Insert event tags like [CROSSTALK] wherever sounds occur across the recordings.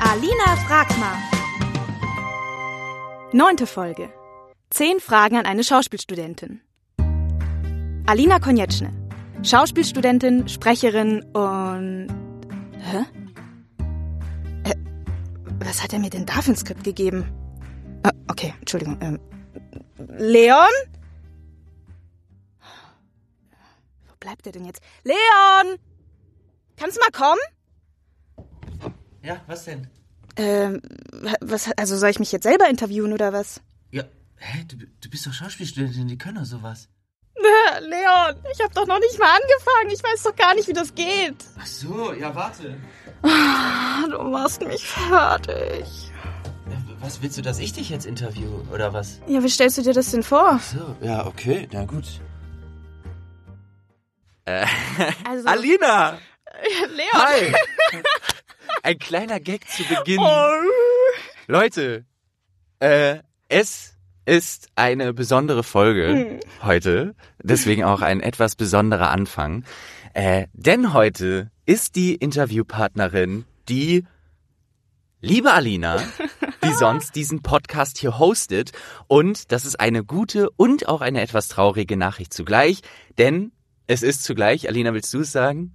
Alina fragt mal. Neunte Folge. Zehn Fragen an eine Schauspielstudentin. Alina Konjetschne. Schauspielstudentin, Sprecherin und... Hä? Äh, was hat er mir denn da für ein Skript gegeben? Ah, okay, Entschuldigung. Ähm, Leon? Wo bleibt er denn jetzt? Leon! Kannst du mal kommen? Ja, was denn? Ähm, was, also soll ich mich jetzt selber interviewen oder was? Ja, hä, du, du bist doch Schauspielstudentin, die können doch sowas. Leon, ich habe doch noch nicht mal angefangen. Ich weiß doch gar nicht, wie das geht. Ach so, ja, warte. Ah, Du machst mich fertig. Ja, Was willst du, dass ich dich jetzt interview, oder was? Ja, wie stellst du dir das denn vor? So, ja, okay, na gut. Äh, [LAUGHS] Also, Alina! [LAUGHS] Leon. Hi! [LAUGHS] Ein kleiner Gag zu Beginn. Oh. Leute, äh, es ist eine besondere Folge heute, deswegen auch ein etwas besonderer Anfang. Äh, denn heute ist die Interviewpartnerin die liebe Alina, die [LAUGHS] sonst diesen Podcast hier hostet. Und das ist eine gute und auch eine etwas traurige Nachricht zugleich, denn es ist zugleich, Alina, willst du es sagen?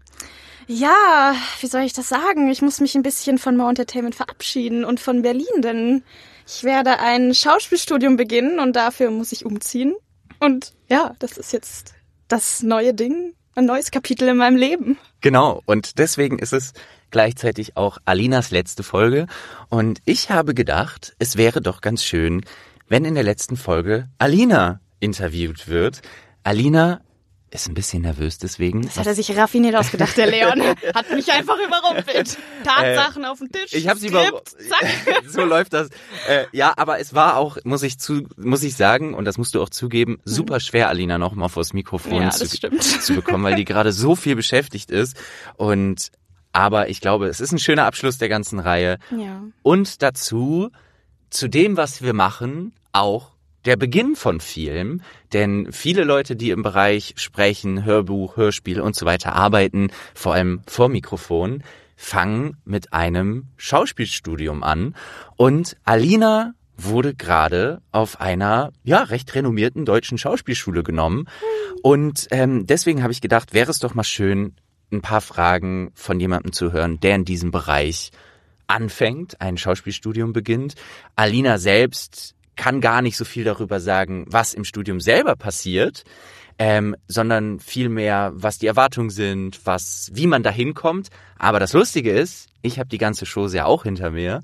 Ja, wie soll ich das sagen? Ich muss mich ein bisschen von More Entertainment verabschieden und von Berlin, denn ich werde ein Schauspielstudium beginnen und dafür muss ich umziehen. Und ja, das ist jetzt das neue Ding, ein neues Kapitel in meinem Leben. Genau, und deswegen ist es gleichzeitig auch Alinas letzte Folge. Und ich habe gedacht, es wäre doch ganz schön, wenn in der letzten Folge Alina interviewt wird. Alina ist ein bisschen nervös deswegen. Das hat er sich raffiniert ausgedacht, der Leon. [LAUGHS] Hat mich einfach überrumpelt. Tatsachen auf den Tisch. Ich habe sie über Skript, zack. [LAUGHS] so läuft das. Äh, ja, aber es war auch, muss ich zu, muss ich sagen, und das musst du auch zugeben, super schwer, Alina noch mal vors Mikrofon Ja, zu, zu bekommen, weil die gerade so viel beschäftigt ist. Und aber ich glaube, es ist ein schöner Abschluss der ganzen Reihe. Ja. Und dazu, zu dem, was wir machen, auch der Beginn von vielem. Denn viele Leute, die im Bereich Sprechen, Hörbuch, Hörspiel und so weiter arbeiten, vor allem vor Mikrofon, fangen mit einem Schauspielstudium an. Und Alina wurde gerade auf einer ja recht renommierten deutschen Schauspielschule genommen und ähm, deswegen habe ich gedacht, wäre es doch mal schön, ein paar Fragen von jemandem zu hören, der in diesem Bereich anfängt, ein Schauspielstudium beginnt. Alina selbst kann gar nicht so viel darüber sagen, was im Studium selber passiert, ähm, sondern vielmehr, was die Erwartungen sind, was, wie man da hinkommt. Aber das Lustige ist, ich habe die ganze Chose ja auch hinter mir.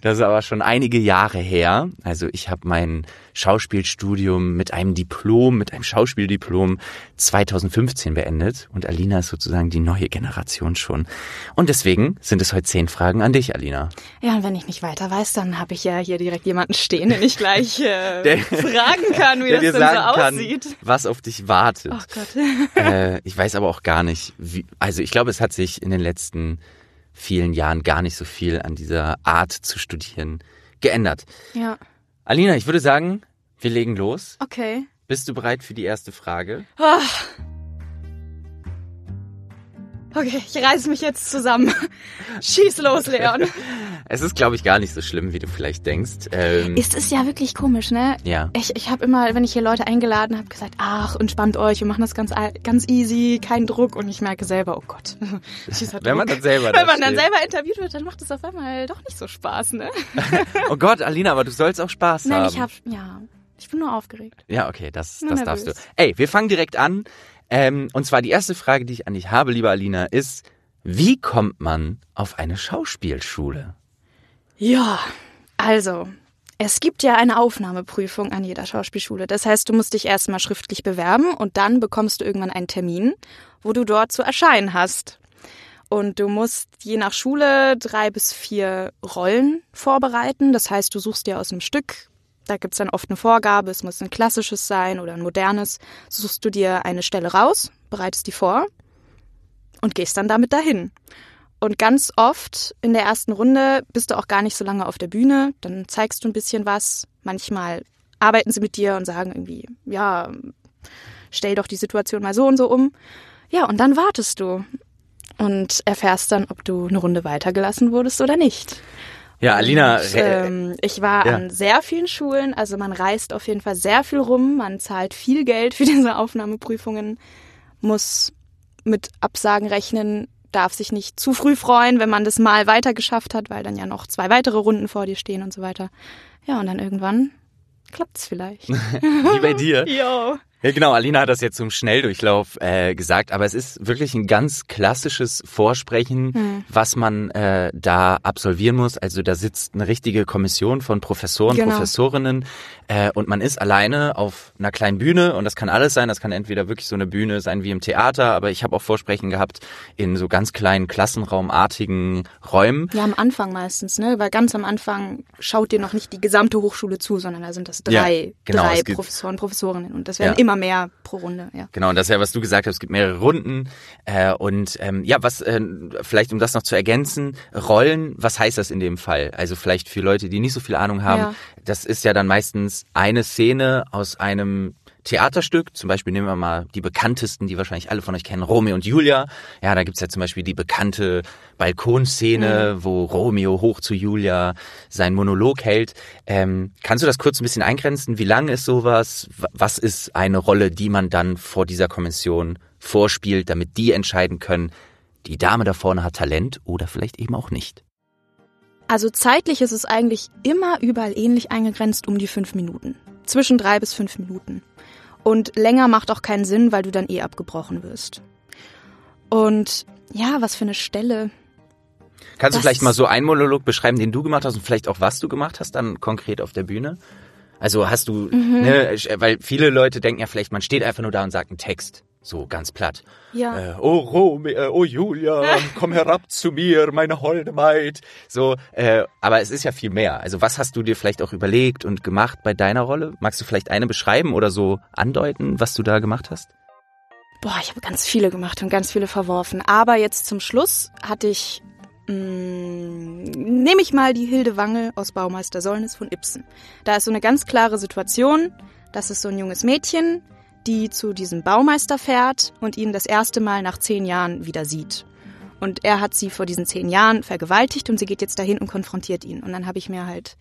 Das ist aber schon einige Jahre her. Also ich habe mein Schauspielstudium mit einem Diplom, mit einem Schauspieldiplom 2015 beendet. Und Alina ist sozusagen die neue Generation schon. Und deswegen sind es heute zehn Fragen an dich, Alina. Ja, und wenn ich nicht weiter weiß, dann habe ich ja hier direkt jemanden stehen, den ich gleich [LAUGHS] äh, Der- fragen kann, wie das denn so kann, aussieht. was auf dich wartet. Oh Gott. [LAUGHS] äh, ich weiß aber auch gar nicht, wie, also ich glaube, es hat sich in den letzten vielen Jahren gar nicht so viel an dieser Art zu studieren geändert. Ja, Alina, ich würde sagen, wir legen los. okay. Bist du bereit für die erste Frage? Ah. Okay, ich reiß mich jetzt zusammen. Schieß los, Leon. Es ist, glaube ich, gar nicht so schlimm, wie du vielleicht denkst. Ähm, Ist es ja wirklich komisch, ne? ja. Ich, ich habe immer, wenn ich hier Leute eingeladen habe, gesagt, ach, entspannt euch, wir machen das ganz, ganz easy, kein Druck. Und ich merke selber, oh Gott, [LAUGHS] dieser Wenn man dann selber [LAUGHS] Wenn man dann steht. selber interviewt wird, dann macht es auf einmal doch nicht so Spaß, ne? [LAUGHS] Oh Gott, Alina, aber du sollst auch Spaß Nein, haben. ich hab, ja, ich bin nur aufgeregt. Ja, okay, das, Nur das darfst du. Ey, wir fangen direkt an. Ähm, und zwar die erste Frage, die ich an dich habe, liebe Alina, ist, wie kommt man auf eine Schauspielschule? Ja, also, es gibt ja eine Aufnahmeprüfung an jeder Schauspielschule. Das heißt, du musst dich erstmal schriftlich bewerben und dann bekommst du irgendwann einen Termin, wo du dort zu erscheinen hast. Und du musst je nach Schule drei bis vier Rollen vorbereiten. Das heißt, du suchst dir aus einem Stück, da gibt's dann oft eine Vorgabe, es muss ein klassisches sein oder ein modernes, suchst du dir eine Stelle raus, bereitest die vor und gehst dann damit dahin. Und ganz oft in der ersten Runde bist du auch gar nicht so lange auf der Bühne. Dann zeigst du ein bisschen was. Manchmal arbeiten sie mit dir und sagen irgendwie, ja, stell doch die Situation mal so und so um. Ja, und dann wartest du. und erfährst dann, ob du eine Runde weitergelassen wurdest oder nicht. Ja, Alina. Und, ähm, ich war ja. an sehr vielen Schulen, also man reist auf jeden Fall sehr viel rum, man zahlt viel Geld für [LAUGHS] diese Aufnahmeprüfungen, muss mit Absagen rechnen, darf sich nicht zu früh freuen, wenn man das mal weiter geschafft hat, weil dann ja noch zwei weitere Runden vor dir stehen und so weiter. Ja, und dann irgendwann klappt's vielleicht. [LAUGHS] Wie bei dir. [LAUGHS] Jo. Ja, genau. Alina hat das jetzt zum Schnelldurchlauf äh, gesagt, aber es ist wirklich ein ganz klassisches Vorsprechen, Hm. was man äh, da absolvieren muss. Also da sitzt eine richtige Kommission von Professoren, Genau. Professorinnen äh, und man ist alleine auf einer kleinen Bühne und das kann alles sein. Das kann entweder wirklich so eine Bühne sein wie im Theater, aber ich habe auch Vorsprechen gehabt in so ganz kleinen Klassenraumartigen Räumen. Ja, am Anfang meistens, ne? Weil ganz am Anfang schaut dir noch nicht die gesamte Hochschule zu, sondern da sind das drei, Ja, genau, drei Professoren, Professorinnen und das werden Ja. immer mehr pro Runde, ja. Genau, und das ist ja, was du gesagt hast, es gibt mehrere Runden. Äh, und ähm, ja, was äh, vielleicht um das noch zu ergänzen, Rollen, was heißt das in dem Fall? Also vielleicht für Leute, die nicht so viel Ahnung haben, Ja. das ist ja dann meistens eine Szene aus einem Theaterstück, zum Beispiel nehmen wir mal die bekanntesten, die wahrscheinlich alle von euch kennen, Romeo und Julia. Ja, da gibt's ja zum Beispiel die bekannte Balkonszene, wo Romeo hoch zu Julia seinen Monolog hält. Ähm, kannst du das kurz ein bisschen eingrenzen? Wie lang ist sowas? Was ist eine Rolle, die man dann vor dieser Kommission vorspielt, damit die entscheiden können, die Dame da vorne hat Talent oder vielleicht eben auch nicht? Also zeitlich ist es eigentlich immer überall ähnlich eingegrenzt um die fünf Minuten. Zwischen drei bis fünf Minuten. Und länger macht auch keinen Sinn, weil du dann eh abgebrochen wirst. Und ja, was für eine Stelle. Kannst du vielleicht mal so einen Monolog beschreiben, den du gemacht hast und vielleicht auch was du gemacht hast dann konkret auf der Bühne? Also hast du, Mhm. ne, ich- weil viele Leute denken ja vielleicht, man steht einfach nur da und sagt einen Text. So ganz platt. Ja. Äh, oh Romeo, äh, oh Julia, [LAUGHS] komm herab zu mir, meine holde Maid. So, äh, aber es ist ja viel mehr. Also was hast du dir vielleicht auch überlegt und gemacht bei deiner Rolle? Magst du vielleicht eine beschreiben oder so andeuten, was du da gemacht hast? Boah, ich habe ganz viele gemacht und ganz viele verworfen. Aber jetzt zum Schluss hatte ich, mh, nehme ich mal die Hilde Wange aus Baumeister Sollnis von Ibsen. Da ist so eine ganz klare Situation. Das ist so ein junges Mädchen, die zu diesem Baumeister fährt und ihn das erste Mal nach zehn Jahren wieder sieht. Und er hat sie vor diesen zehn Jahren vergewaltigt und sie geht jetzt dahin und konfrontiert ihn. Und dann habe ich mir halt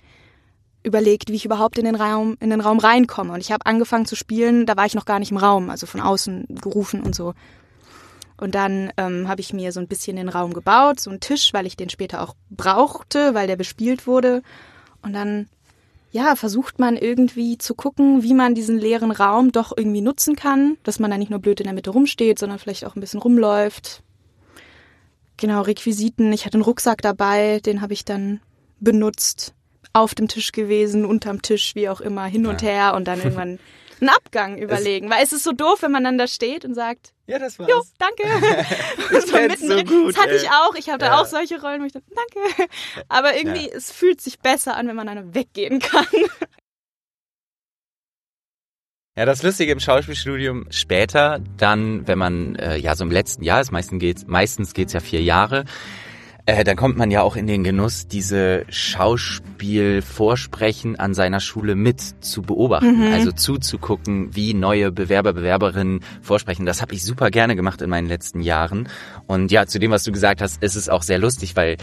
überlegt, wie ich überhaupt in den Raum, in den Raum reinkomme. Und ich habe angefangen zu spielen, da war ich noch gar nicht im Raum, also von außen gerufen und so. Und dann ähm, habe ich mir so ein bisschen den Raum gebaut, so einen Tisch, weil ich den später auch brauchte, weil der bespielt wurde. Und dann, ja, versucht man irgendwie zu gucken, wie man diesen leeren Raum doch irgendwie nutzen kann, dass man da nicht nur blöd in der Mitte rumsteht, sondern vielleicht auch ein bisschen rumläuft. Genau, Requisiten. Ich hatte einen Rucksack dabei, den habe ich dann benutzt. Auf dem Tisch gewesen, unterm Tisch, wie auch immer, hin und Ja. her und dann irgendwann [LAUGHS] einen Abgang überlegen. Weil es ist so doof, wenn man dann da steht und sagt, Ja, das war's. Jo, danke. [LAUGHS] Ich kenn's so gut, das hatte ey. ich auch. Ich hatte Ja. auch solche Rollen, wo ich dachte, danke. Aber irgendwie, es fühlt sich besser an, wenn man dann weggehen kann. Ja, das Lustige im Schauspielstudium später, dann, wenn man äh, ja so im letzten Jahr ist, meistens geht's, meistens geht's ja vier Jahre, äh, dann kommt man ja auch in den Genuss, diese Schauspielvorsprechen an seiner Schule mit zu beobachten, Mhm. also zuzugucken, wie neue Bewerber, Bewerberinnen vorsprechen. Das habe ich super gerne gemacht in meinen letzten Jahren. Und ja, zu dem, was du gesagt hast, ist es auch sehr lustig, weil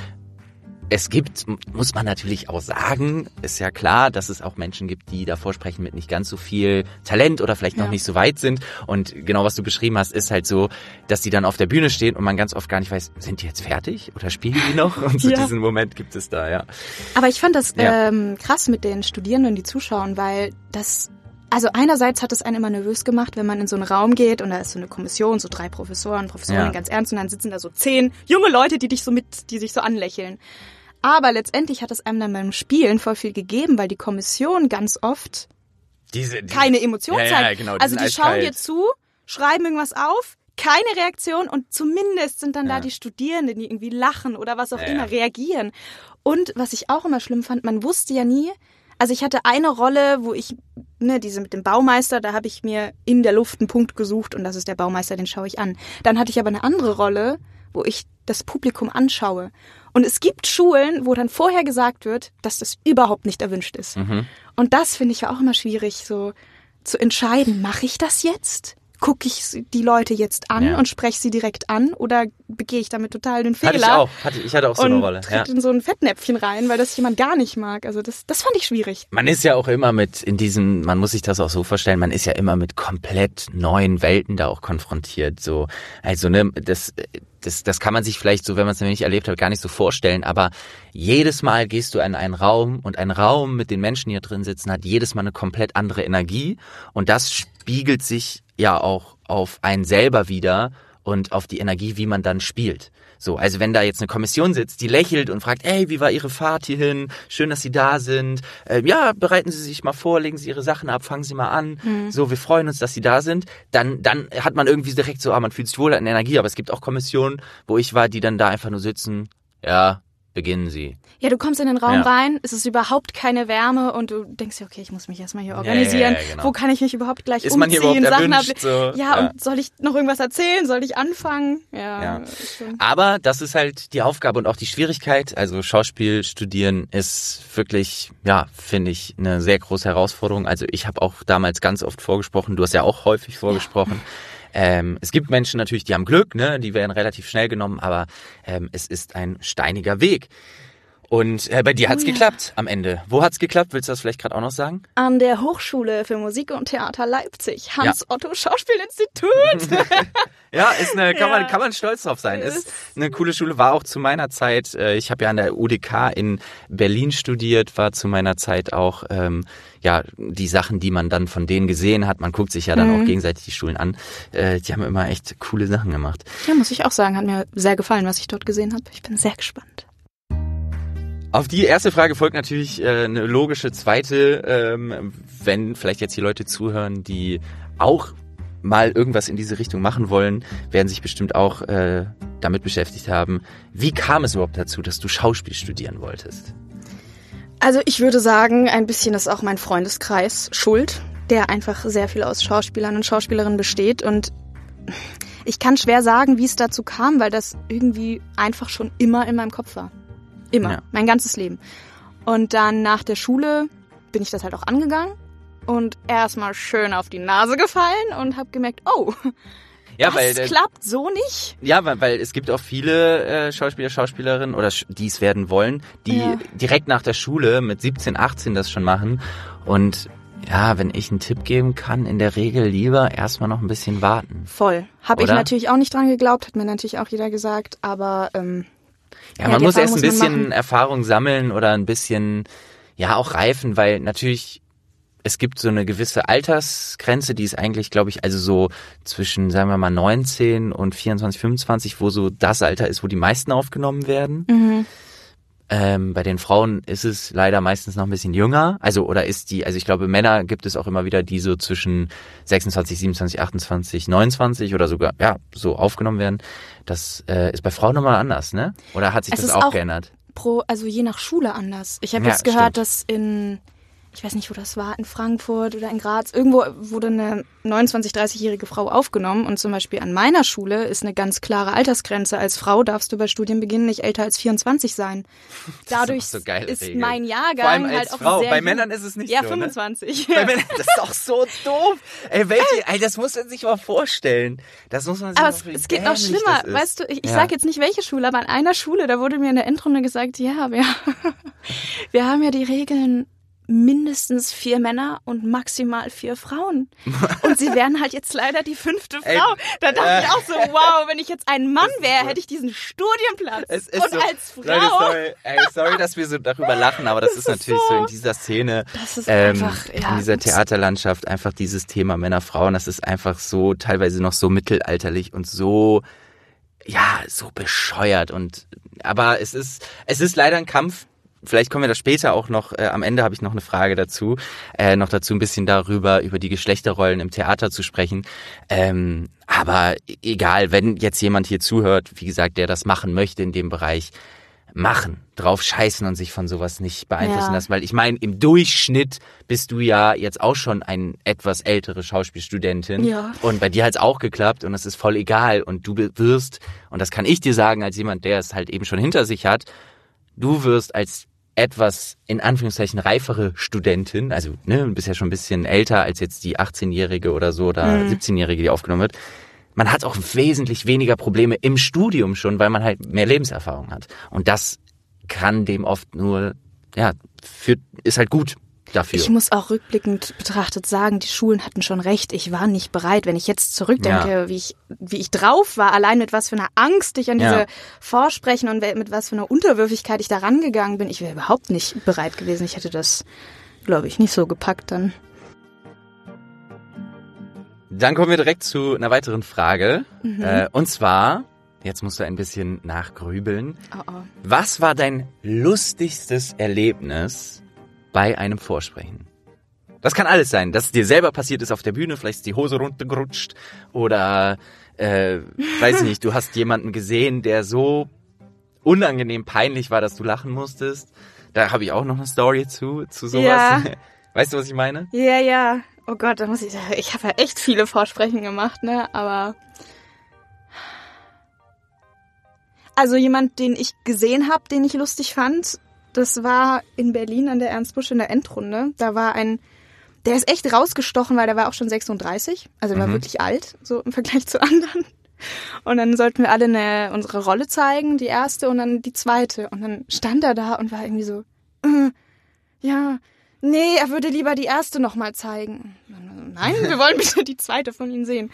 es gibt, muss man natürlich auch sagen, ist ja klar, dass es auch Menschen gibt, die davor sprechen mit nicht ganz so viel Talent oder vielleicht noch Ja. nicht so weit sind. Und genau was du beschrieben hast, ist halt so, dass die dann auf der Bühne stehen und man ganz oft gar nicht weiß, sind die jetzt fertig oder spielen die noch? Und so Ja. diesen Moment gibt es da, ja. Aber ich fand das Ja. ähm, krass mit den Studierenden, die zuschauen, weil das, also einerseits hat es einen immer nervös gemacht, wenn man in so einen Raum geht und da ist so eine Kommission, so drei Professoren, Professorinnen Ja. ganz ernst und dann sitzen da so zehn junge Leute, die dich so mit, die sich so anlächeln. Aber letztendlich hat es einem dann beim Spielen voll viel gegeben, weil die Kommission ganz oft Diese, diese keine Emotion ja, zeigt. Ja, genau, also die schauen dir zu, schreiben irgendwas auf, keine Reaktion und zumindest sind dann Ja. da die Studierenden, die irgendwie lachen oder was auch immer, reagieren. Und was ich auch immer schlimm fand, man wusste ja nie, also ich hatte eine Rolle, wo ich, ne, diese mit dem Baumeister, da habe ich mir in der Luft einen Punkt gesucht und das ist der Baumeister, den schaue ich an. Dann hatte ich aber eine andere Rolle, wo ich das Publikum anschaue. Und es gibt Schulen, wo dann vorher gesagt wird, dass das überhaupt nicht erwünscht ist. Mhm. Und das finde ich ja auch immer schwierig, so zu entscheiden, mache ich das jetzt? gucke ich die Leute jetzt an Ja. und spreche sie direkt an oder begehe ich damit total den Fehler? Hatte ich auch. Hatte, ich hatte auch so und eine Rolle. Ja. tritt in so ein Fettnäpfchen rein, weil das jemand gar nicht mag. Also das, das fand ich schwierig. Man ist ja auch immer mit in diesem, man muss sich das auch so vorstellen, man ist ja immer mit komplett neuen Welten da auch konfrontiert. So, also ne, das, das, das kann man sich vielleicht so, wenn man es nämlich nicht erlebt hat, gar nicht so vorstellen. Aber jedes Mal gehst du in einen Raum und ein Raum mit den Menschen, die hier drin sitzen, hat jedes Mal eine komplett andere Energie und das spiegelt sich ja auch auf einen selber wieder und auf die Energie, wie man dann spielt. So, also wenn da jetzt eine Kommission sitzt, die lächelt und fragt, ey, wie war Ihre Fahrt hierhin? Schön, dass Sie da sind. Äh, ja, bereiten Sie sich mal vor, legen Sie Ihre Sachen ab, fangen Sie mal an. So, wir freuen uns, dass Sie da sind. Dann, dann hat man irgendwie direkt so, ah, man fühlt sich wohl an Energie. Aber es gibt auch Kommissionen, wo ich war, die dann da einfach nur sitzen. Ja, beginnen Sie. Ja, du kommst in den Raum Ja. rein, es ist überhaupt keine Wärme und du denkst dir, okay, ich muss mich erstmal hier ja, organisieren. ja, genau. Wo kann ich mich überhaupt gleich Ist umziehen? man hier überhaupt Sachen erwünscht? So, ja, ja. und soll ich noch irgendwas erzählen? Soll ich anfangen? Ja. Ja. Aber das ist halt die Aufgabe und auch die Schwierigkeit. Also Schauspiel studieren ist wirklich, ja, finde ich, eine sehr große Herausforderung. Also ich habe auch damals ganz oft vorgesprochen. Du hast ja auch häufig vorgesprochen. Ähm, es gibt Menschen natürlich, die haben Glück, ne? die werden relativ schnell genommen, aber ähm, es ist ein steiniger Weg. Und äh, bei dir hat's Oh ja. geklappt am Ende. Wo hat's geklappt? Willst du das vielleicht gerade auch noch sagen? An der Hochschule für Musik und Theater Leipzig, Hans-Otto Schauspielinstitut. [LAUGHS] Ja, ist eine, kann Ja. man kann man stolz drauf sein. Ist Ist- eine coole Schule, war auch zu meiner Zeit. äh, Ich habe ja an der UDK in Berlin studiert, war zu meiner Zeit auch ähm, ja die Sachen, die man dann von denen gesehen hat. Man guckt sich ja dann Mhm. auch gegenseitig die Schulen an. Äh, Die haben immer echt coole Sachen gemacht. ja, muss ich auch sagen, hat mir sehr gefallen, was ich dort gesehen habe. Ich bin sehr gespannt. Auf die erste Frage folgt natürlich äh, eine logische zweite, ähm, wenn vielleicht jetzt die Leute zuhören, die auch mal irgendwas in diese Richtung machen wollen, werden sich bestimmt auch äh, damit beschäftigt haben. Wie kam es überhaupt dazu, dass du Schauspiel studieren wolltest? Also ich würde sagen, ein bisschen ist auch mein Freundeskreis schuld, der einfach sehr viel aus Schauspielern und Schauspielerinnen besteht. Und ich kann schwer sagen, wie es dazu kam, weil das irgendwie einfach schon immer in meinem Kopf war. Immer, Ja. mein ganzes Leben. Und dann nach der Schule bin ich das halt auch angegangen und erstmal schön auf die Nase gefallen und habe gemerkt, oh, Ja, das weil äh, klappt so nicht. ja, weil, weil es gibt auch viele äh, Schauspieler, Schauspielerinnen oder die es werden wollen, die Ja. direkt nach der Schule mit 17, 18 das schon machen und ja, wenn ich einen Tipp geben kann, in der Regel lieber erstmal noch ein bisschen warten. Voll. Habe ich natürlich auch nicht dran geglaubt, hat mir natürlich auch jeder gesagt, aber ähm, Ja, Ja, man muss erst ein bisschen. Erfahrung sammeln oder ein bisschen, ja, auch reifen, weil natürlich es gibt so eine gewisse Altersgrenze, die ist eigentlich, glaube ich, also so zwischen, sagen wir mal, 19 und 24, 25, wo so das Alter ist, wo die meisten aufgenommen werden. mhm. Ähm, bei den Frauen ist es leider meistens noch ein bisschen jünger. Also, oder ist die, also ich glaube, Männer gibt es auch immer wieder, die so zwischen 26, 27, 28, 29 oder sogar, ja, so aufgenommen werden. Das äh, ist bei Frauen nochmal anders, ne? Oder hat sich Es das auch, auch- geändert? pro, also je nach Schule anders. Ich habe Ja, jetzt gehört, stimmt. dass in, ich weiß nicht, wo das war, in Frankfurt oder in Graz, irgendwo wurde eine 29, 30-jährige Frau aufgenommen und zum Beispiel an meiner Schule ist eine ganz klare Altersgrenze. Als Frau darfst du bei Studienbeginn nicht älter als 24 sein. [LAUGHS] Dadurch so geile ist Regeln. mein Jahrgang Vor allem halt als auch Frau. sehr Bei. Männern ist es nicht ja, so, ne? 25. Bei Männern, das ist doch so doof. Ey, welche, ey, das muss man sich mal vorstellen. Das muss man sich Aber mal es, vorstellen, es geht noch schlimmer. das ist. Weißt du, ich, ich Ja. sage jetzt nicht welche Schule, aber an einer Schule, da wurde mir in der Endrunde gesagt, ja, wir, [LAUGHS] wir haben ja die Regeln mindestens vier Männer und maximal vier Frauen. [LAUGHS] Und sie wären halt jetzt leider die fünfte Ey, Frau. Da dachte ich äh, auch so, wow, wenn ich jetzt ein Mann wäre, hätte ich diesen Studienplatz. Es ist und so, als Frau. Leute, sorry, ey, sorry, dass wir so darüber lachen, aber das, Das ist ist natürlich so, so- in dieser Szene, ähm, einfach, ja. in dieser. Theaterlandschaft einfach dieses Thema Männer, Frauen, das ist einfach so teilweise noch so mittelalterlich und so, ja, so bescheuert und, aber es ist, es ist leider ein Kampf. Vielleicht kommen wir da später auch noch, äh, am Ende habe ich noch eine Frage dazu, äh, noch dazu ein bisschen darüber, über die Geschlechterrollen im Theater zu sprechen. Ähm, aber egal, wenn jetzt jemand hier zuhört, wie gesagt, der das machen möchte in dem Bereich, machen, drauf scheißen und sich von sowas nicht beeinflussen Ja. lassen, weil ich meine, im Durchschnitt bist du ja jetzt auch schon ein etwas ältere Schauspielstudentin Ja. und bei dir hat's auch geklappt und es ist voll egal und du wirst, und das kann ich dir sagen als jemand, der es halt eben schon hinter sich hat, du wirst als etwas in Anführungszeichen reifere Studentin, also ne, bist ja schon ein bisschen älter als jetzt die 18-Jährige oder so oder Mhm. 17-Jährige, die aufgenommen wird. Man hat auch wesentlich weniger Probleme im Studium schon, weil man halt mehr Lebenserfahrung hat. Und das kann dem oft nur, ja, für, ist halt gut dafür. Ich muss auch rückblickend betrachtet sagen, die Schulen hatten schon recht. Ich war nicht bereit. Wenn ich jetzt zurückdenke, Ja. wie ich, wie ich drauf war, allein mit was für einer Angst ich an diese Ja. Vorsprechen und mit was für einer Unterwürfigkeit ich da rangegangen bin, ich wäre überhaupt nicht bereit gewesen. Ich hätte das, glaube ich, nicht so gepackt dann. Dann kommen wir direkt zu einer weiteren Frage. Mhm. Äh, und zwar, jetzt musst du ein bisschen nachgrübeln. Oh, oh. Was war dein lustigstes Erlebnis bei einem Vorsprechen? Das kann alles sein, dass es dir selber passiert ist auf der Bühne, vielleicht ist die Hose runtergerutscht oder äh, weiß ich nicht, du hast jemanden gesehen, der so unangenehm peinlich war, dass du lachen musstest. Da habe ich auch noch eine Story zu, zu sowas. Ja. [LAUGHS] Weißt du, was ich meine? Ja, ja. Oh Gott, da muss ich ich habe ja echt viele Vorsprechen gemacht, ne? Aber. Also jemand, den ich gesehen habe, den ich lustig fand, das war in Berlin an der Ernst Busch in der Endrunde. Da war ein, der ist echt rausgestochen, weil der war auch schon 36. Also er war Mhm. wirklich alt, so im Vergleich [LAUGHS] zu anderen. Und dann sollten wir alle eine, unsere Rolle zeigen, die erste und dann die zweite. Und dann stand er da und war irgendwie so, äh, ja, nee, er würde lieber die erste nochmal zeigen. Nein, wir wollen bitte die zweite von ihm sehen.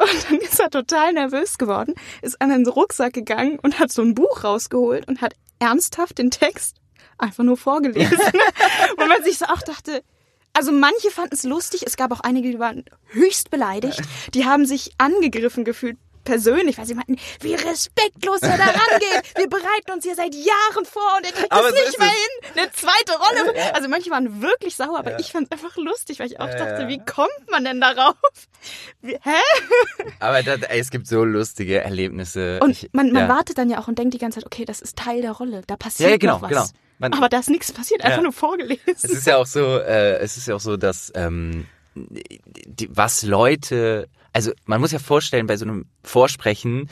Und dann ist er total nervös geworden, ist an den Rucksack gegangen und hat so ein Buch rausgeholt und hat ernsthaft den Text einfach nur vorgelesen. [LAUGHS] Wo man sich so auch dachte, also manche fanden es lustig, es gab auch einige, die waren höchst beleidigt, die haben sich angegriffen gefühlt persönlich, weil sie meinten, wie respektlos er da rangeht. Wir bereiten uns hier seit Jahren vor und er kriegt Aber es so nicht es. hin, eine zweite Rolle. Also manche waren wirklich sauer, aber ich fand es einfach lustig, weil ich auch Ja, dachte, ja. wie kommt man denn darauf? Wie, hä? Aber das, ey, es gibt so lustige Erlebnisse. Und Ich- man, man ja. wartet dann ja auch und denkt die ganze Zeit, okay, das ist Teil der Rolle, da passiert Ja, ja, genau, was. genau. Man- aber da ist nichts passiert, einfach Ja. nur vorgelesen. Es ist ja auch so, äh, es ist ja auch so, dass ähm, die, was Leute, also man muss ja vorstellen, bei so einem Vorsprechen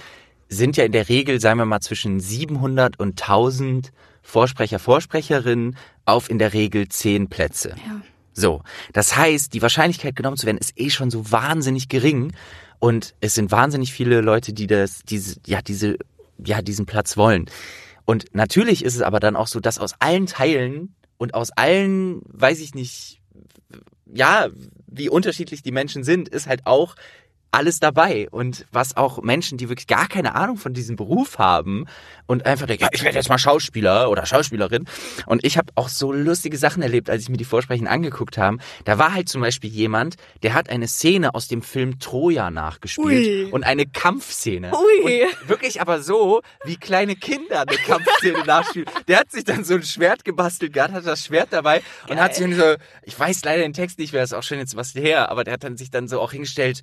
sind ja in der Regel, sagen wir mal, zwischen 700 und 1000 Vorsprecher, Vorsprecherinnen auf in der Regel 10 Plätze. ja. So, das heißt, die Wahrscheinlichkeit genommen zu werden ist eh schon so wahnsinnig gering und es sind wahnsinnig viele Leute, die das, diese, ja, diese, ja, diesen Platz wollen. Und natürlich ist es aber dann auch so, dass aus allen Teilen und aus allen, weiß ich nicht, ja, wie unterschiedlich die Menschen sind, ist halt auch alles dabei und was auch Menschen, die wirklich gar keine Ahnung von diesem Beruf haben und einfach denken, ja, ich werde jetzt mal Schauspieler oder Schauspielerin und ich habe auch so lustige Sachen erlebt, als ich mir die Vorsprechen angeguckt habe. Da war halt zum Beispiel jemand, der hat eine Szene aus dem Film Troja nachgespielt Ui. und eine Kampfszene Ui. und wirklich aber so, wie kleine Kinder eine Kampfszene [LAUGHS] nachspielen. Der hat sich dann so ein Schwert gebastelt gehabt, hat das Schwert dabei und hat sich so, ich weiß leider den Text nicht mehr, ist auch schon jetzt was her, aber der hat dann sich dann so auch hingestellt,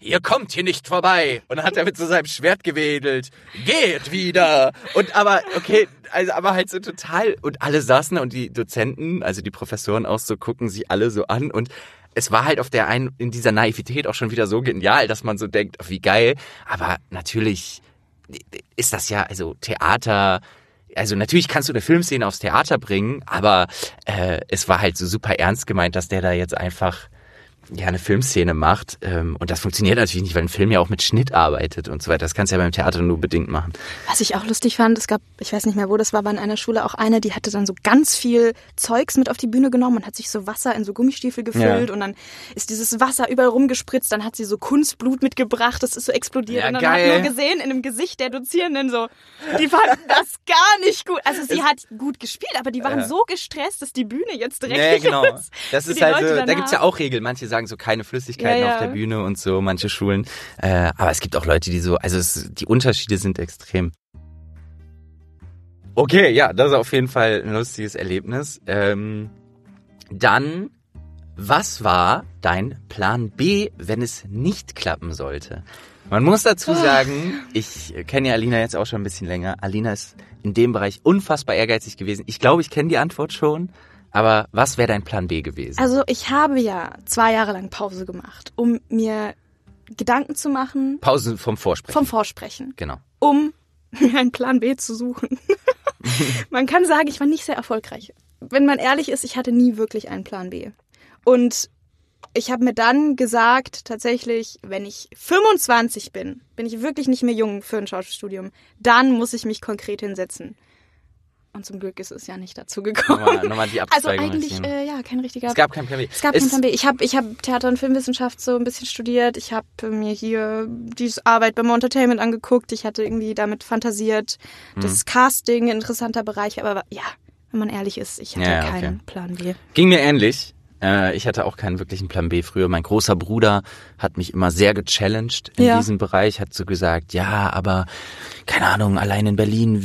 ihr kommt hier nicht vorbei. Und dann hat er mit so seinem Schwert gewedelt, geht wieder. Und aber, okay, also aber halt so total, und alle saßen und die Dozenten, also die Professoren auch so, gucken sie alle so an und es war halt auf der einen, in dieser Naivität auch schon wieder so genial, dass man so denkt, wie geil. Aber natürlich ist das ja, also Theater, also natürlich kannst du eine Filmszene aufs Theater bringen, aber äh, es war halt so super ernst gemeint, dass der da jetzt einfach ja eine Filmszene macht ähm, und das funktioniert natürlich nicht, weil ein Film ja auch mit Schnitt arbeitet und so weiter. Das kannst du ja beim Theater nur bedingt machen. Was ich auch lustig fand, es gab, ich weiß nicht mehr wo das war, aber in einer Schule auch eine, die hatte dann so ganz viel Zeugs mit auf die Bühne genommen und hat sich so Wasser in so Gummistiefel gefüllt Ja. und dann ist dieses Wasser überall rumgespritzt, dann hat sie so Kunstblut mitgebracht, das ist so explodiert Ja, und dann geil. hat man gesehen in dem Gesicht der Dozierenden so, die fanden das gar nicht gut. Also sie hat gut gespielt, aber die waren Ja. so gestresst, dass die Bühne jetzt Ja, dreckig genau. ist. Das ist halt Leute so, da danach. gibt's ja auch Regeln. Manche sagen so keine Flüssigkeiten Ja, ja. auf der Bühne und so, manche Schulen. Äh, aber es gibt auch Leute, die so, also es, die Unterschiede sind extrem. Okay, ja, das ist auf jeden Fall ein lustiges Erlebnis. Ähm, dann, was war dein Plan B, wenn es nicht klappen sollte? Man muss dazu sagen, ich kenne ja Alina jetzt auch schon ein bisschen länger. Alina ist in dem Bereich unfassbar ehrgeizig gewesen. Ich glaube, ich kenne die Antwort schon. Aber was wäre dein Plan B gewesen? Also ich habe ja zwei Jahre lang Pause gemacht, um mir Gedanken zu machen Pause vom Vorsprechen. vom Vorsprechen. genau. um [LAUGHS] mir einen Plan B zu suchen. [LAUGHS] man kann sagen, ich war nicht sehr erfolgreich. Wenn man ehrlich ist, ich hatte nie wirklich einen Plan B. Und ich habe mir dann gesagt, tatsächlich, wenn ich 25 bin, bin ich wirklich nicht mehr jung für ein Schauspielstudium, dann muss ich mich konkret hinsetzen. Und zum Glück ist es ja nicht dazu gekommen. Nochmal, nochmal die also eigentlich, äh, ja, kein richtiger es gab keinen Plan B. es gab Es- keinen Plan B. Ich habe ich hab Theater- und Filmwissenschaft so ein bisschen studiert. Ich habe mir hier diese Arbeit beim Entertainment angeguckt. Ich hatte irgendwie damit fantasiert. Hm. Das Casting, ein interessanter Bereich. Aber ja, wenn man ehrlich ist, ich hatte Ja, ja, keinen okay. Plan B. Ging mir ähnlich. Äh, Ich hatte auch keinen wirklichen Plan B früher. Mein großer Bruder hat mich immer sehr gechallenged in Ja. diesem Bereich, hat so gesagt, ja, aber keine Ahnung, allein in Berlin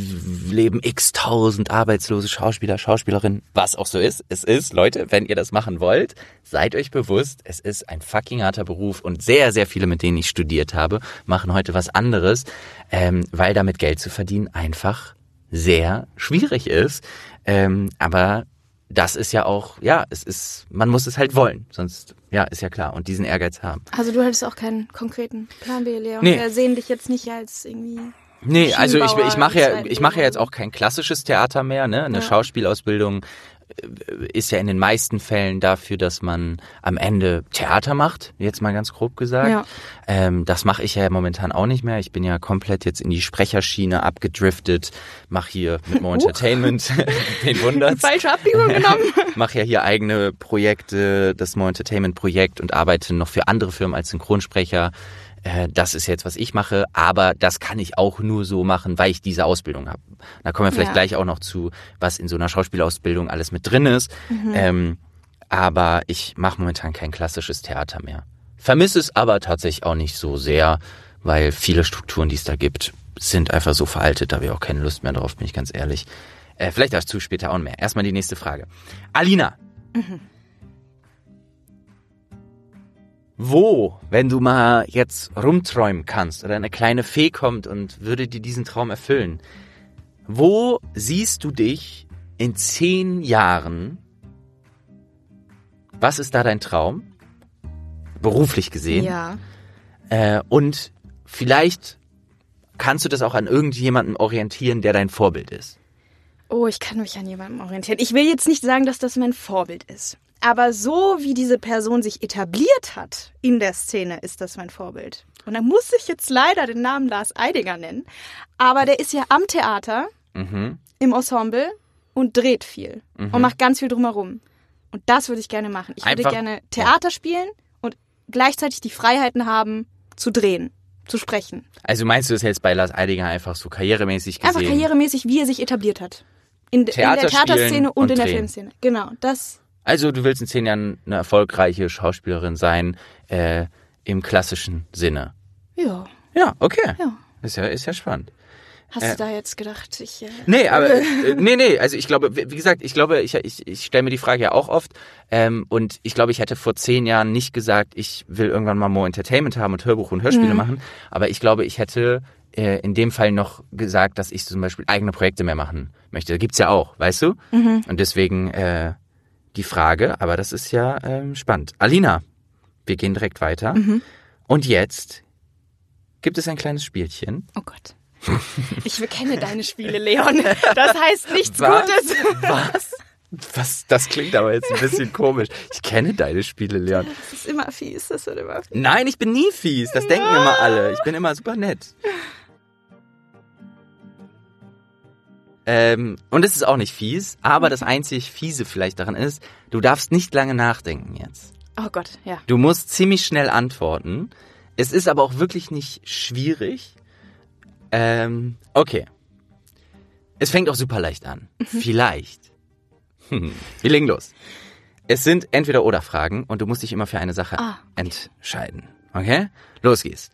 leben x tausend arbeitslose Schauspieler, Schauspielerinnen, was auch so ist. Es ist, Leute, wenn ihr das machen wollt, seid euch bewusst, es ist ein fucking harter Beruf und sehr, sehr viele, mit denen ich studiert habe, machen heute was anderes, ähm, weil damit Geld zu verdienen einfach sehr schwierig ist. Ähm, aber das ist ja auch, ja, es ist, man muss es halt wollen, sonst, ja, ist ja klar. Und diesen Ehrgeiz haben. Also du hattest auch keinen konkreten Plan B, Leon. Nee. Wir sehen dich jetzt nicht als irgendwie... Nee, also ich, ich mache ja, ich mache ja jetzt auch kein klassisches Theater mehr, ne? Eine Ja. Schauspielausbildung ist ja in den meisten Fällen dafür, dass man am Ende Theater macht, jetzt mal ganz grob gesagt. Ja. Ähm, das mache ich ja momentan auch nicht mehr. Ich bin ja komplett jetzt in die Sprecherschiene abgedriftet, mache hier mit Mo Entertainment [LAUGHS] den Wunderts. [LAUGHS] Falsche Abbiegung genommen. [LAUGHS] mache ja hier eigene Projekte, das More Entertainment Projekt und arbeite noch für andere Firmen als Synchronsprecher. Äh, Das ist jetzt, was ich mache, aber das kann ich auch nur so machen, weil ich diese Ausbildung habe. Da kommen wir vielleicht Ja. gleich auch noch zu, was in so einer Schauspielausbildung alles mit drin ist. Mhm. Ähm, aber ich mache momentan kein klassisches Theater mehr. Vermisse es aber tatsächlich auch nicht so sehr, weil viele Strukturen, die es da gibt, sind einfach so veraltet, da habe ich auch keine Lust mehr drauf, bin ich ganz ehrlich. Äh, vielleicht dazu später auch mehr. Erstmal die nächste Frage. Alina. Wo, wenn du mal jetzt rumträumen kannst oder eine kleine Fee kommt und würde dir diesen Traum erfüllen, wo siehst du dich in zehn Jahren? Was ist da dein Traum? Beruflich gesehen. Ja. Äh, und vielleicht kannst du das auch an irgendjemandem orientieren, der dein Vorbild ist. Oh, ich kann mich an jemandem orientieren. Ich will jetzt nicht sagen, dass das mein Vorbild ist. Aber so wie diese Person sich etabliert hat in der Szene, ist das mein Vorbild. Und da muss ich jetzt leider den Namen Lars Eidinger nennen. Aber der ist ja am Theater, Mhm. im Ensemble und dreht viel. Und macht ganz viel drumherum. Und das würde ich gerne machen. Ich würde Einfach- gerne Theater spielen und gleichzeitig die Freiheiten haben, zu drehen, zu sprechen. Also meinst du das jetzt bei Lars Eidinger einfach so karrieremäßig gesehen? Einfach karrieremäßig, wie er sich etabliert hat. In, in der Theaterszene und, und in der. Filmszene. Genau, das Also du willst in zehn Jahren eine erfolgreiche Schauspielerin sein, äh, im klassischen Sinne. Ja, Ja, okay. ja. Ist ja, ist ja spannend. Hast Äh, du da jetzt gedacht, ich. Äh, Nee, aber [LAUGHS] äh, nee, nee, also ich glaube, wie gesagt, ich glaube, ich, ich, ich stelle mir die Frage ja auch oft ähm, und ich glaube, ich hätte vor zehn Jahren nicht gesagt, ich will irgendwann mal more Entertainment haben und Hörbuch und Hörspiele machen, aber ich glaube, ich hätte äh, in dem Fall noch gesagt, dass ich zum Beispiel eigene Projekte mehr machen möchte. Gibt's ja auch, weißt du? Und deswegen äh, die Frage, aber das ist ja ähm, spannend. Alina, wir gehen direkt weiter. Und jetzt gibt es ein kleines Spielchen. oh Gott. Ich kenne deine Spiele, Leon. Das heißt nichts Was? Gutes. Was? Was? Das klingt aber jetzt ein bisschen komisch. Ich kenne deine Spiele, Leon. Das ist immer fies, das wird immer fies. Nein, ich bin nie fies. Das denken immer alle. Ich bin immer super nett. Ähm, und es ist auch nicht fies, aber das einzig fiese vielleicht daran ist, du darfst nicht lange nachdenken jetzt. Oh Gott, ja. Du musst ziemlich schnell antworten. Es ist aber auch wirklich nicht schwierig. Ähm, okay. Es fängt auch super leicht an. Vielleicht. Hm. Wir legen los. Es sind entweder oder Fragen und du musst dich immer für eine Sache Ah, okay. entscheiden. Okay? Los geht's.